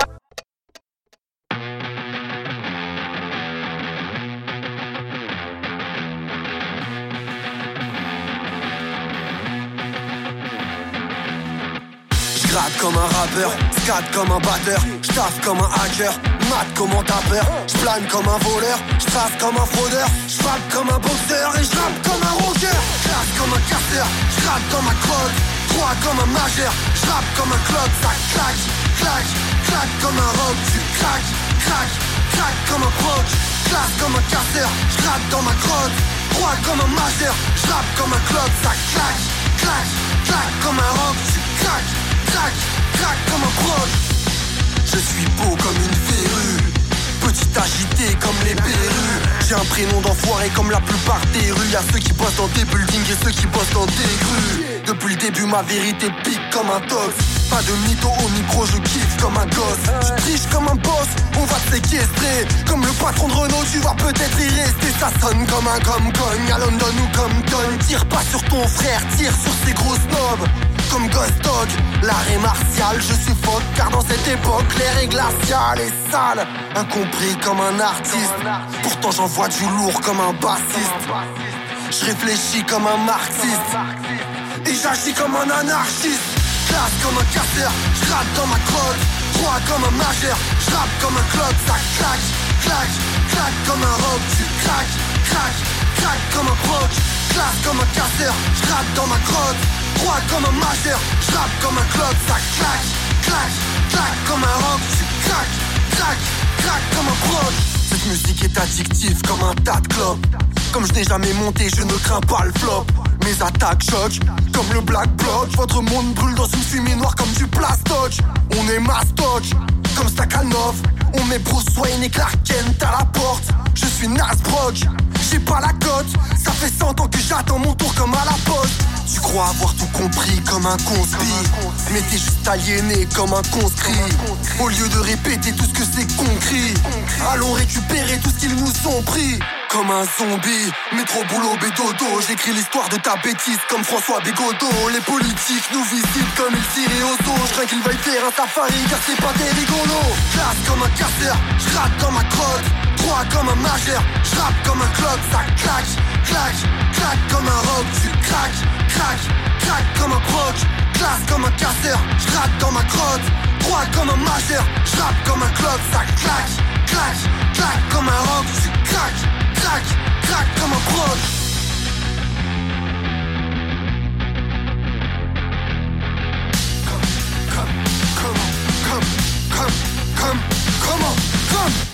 J'gratte comme un rappeur, scat comme un batteur, j'taffe comme un hacker, mat comme un tapeur, j'plane comme un voleur, j'trace comme un fraudeur, j'frappe comme un boxeur et j'rappe comme un rocker, classe comme un casseur, j'gratte comme un crotte, droit comme un majeur, j'rappe comme un clock, ça claque, claque, claque comme un rock, tu craques, craque, craque comme un proc, classe comme un casseur, j'gratte dans ma crotte, droit comme un majeur, j'rappe comme un clock, ça claque, claque, claque comme un rock, tu craques, craque, craque comme un proc. Je suis beau comme une verrue Petit agité comme les perrues J'ai un prénom d'enfoiré comme la plupart des rues. Y'a ceux qui bossent dans des buildings et ceux qui bossent dans des grues. Depuis le début ma vérité pique comme un tox Pas de mytho au micro je kiffe comme un gosse. Tu comme un boss, on va te séquestrer. Comme le patron de Renault tu vas peut-être y rester. Ça sonne comme un comme-cogne à London ou comme Don. Tire pas sur ton frère, tire sur ces gros snobs. Comme Ghost Dog, l'arrêt martial, je suffoque car dans cette époque l'air est glacial et incompris comme un artiste. Pourtant j'envoie du lourd comme un bassiste. Je réfléchis comme un marxiste et j'agis comme un anarchiste. Classe comme un casseur, je dans ma crotte. Droit comme un majeur, je comme un clock, ça claque, claque, claque comme un rock, tu craques, craque, craque comme un proc. Classe comme un casseur, je dans ma crotte. Droit comme un majeur, je comme un clock, ça claque, claque, claque comme un rock, tu craques, craque, craque comme un proc. Cette musique est addictive comme un tas de clopes. Comme je n'ai jamais monté, je ne crains pas le flop. Mes attaques choquent comme le black bloc. Votre monde brûle dans une fumée noire comme du plastoc. On est mastoc comme Stakhanov. On met Bruce Wayne et Clark Kent à la porte. Je suis Nasbrock, j'ai pas la cote. Ça fait 100 ans que j'attends mon tour comme à la poste. Tu crois avoir tout compris comme un conspi. Mais t'es juste aliéné comme un conscrit. Au lieu de répéter tout ce que c'est concret. Allons récupérer tout ce qu'ils nous ont pris. Comme un zombie. Métro boulot bédodo J'écris l'histoire de ta bêtise comme François Bégodeau. Les politiques nous visitent comme ils tiraient au dos Je qu'ils veuillent faire un safari car c'est pas des rigolos. Classe comme un casseur, je rate dans ma crotte crois comme un majeur, je rappe comme un clock, ça claque, claque, claque comme un rock, tu craques, craques, craque comme un proc, classe comme un casseur, je rate dans ma crotte, droit comme un majeur, je rappe comme un clock, ça claque, claque, claque comme un rock, tu craques, craque, craque comme un proc. Come, come, come, come, come, come, come, come.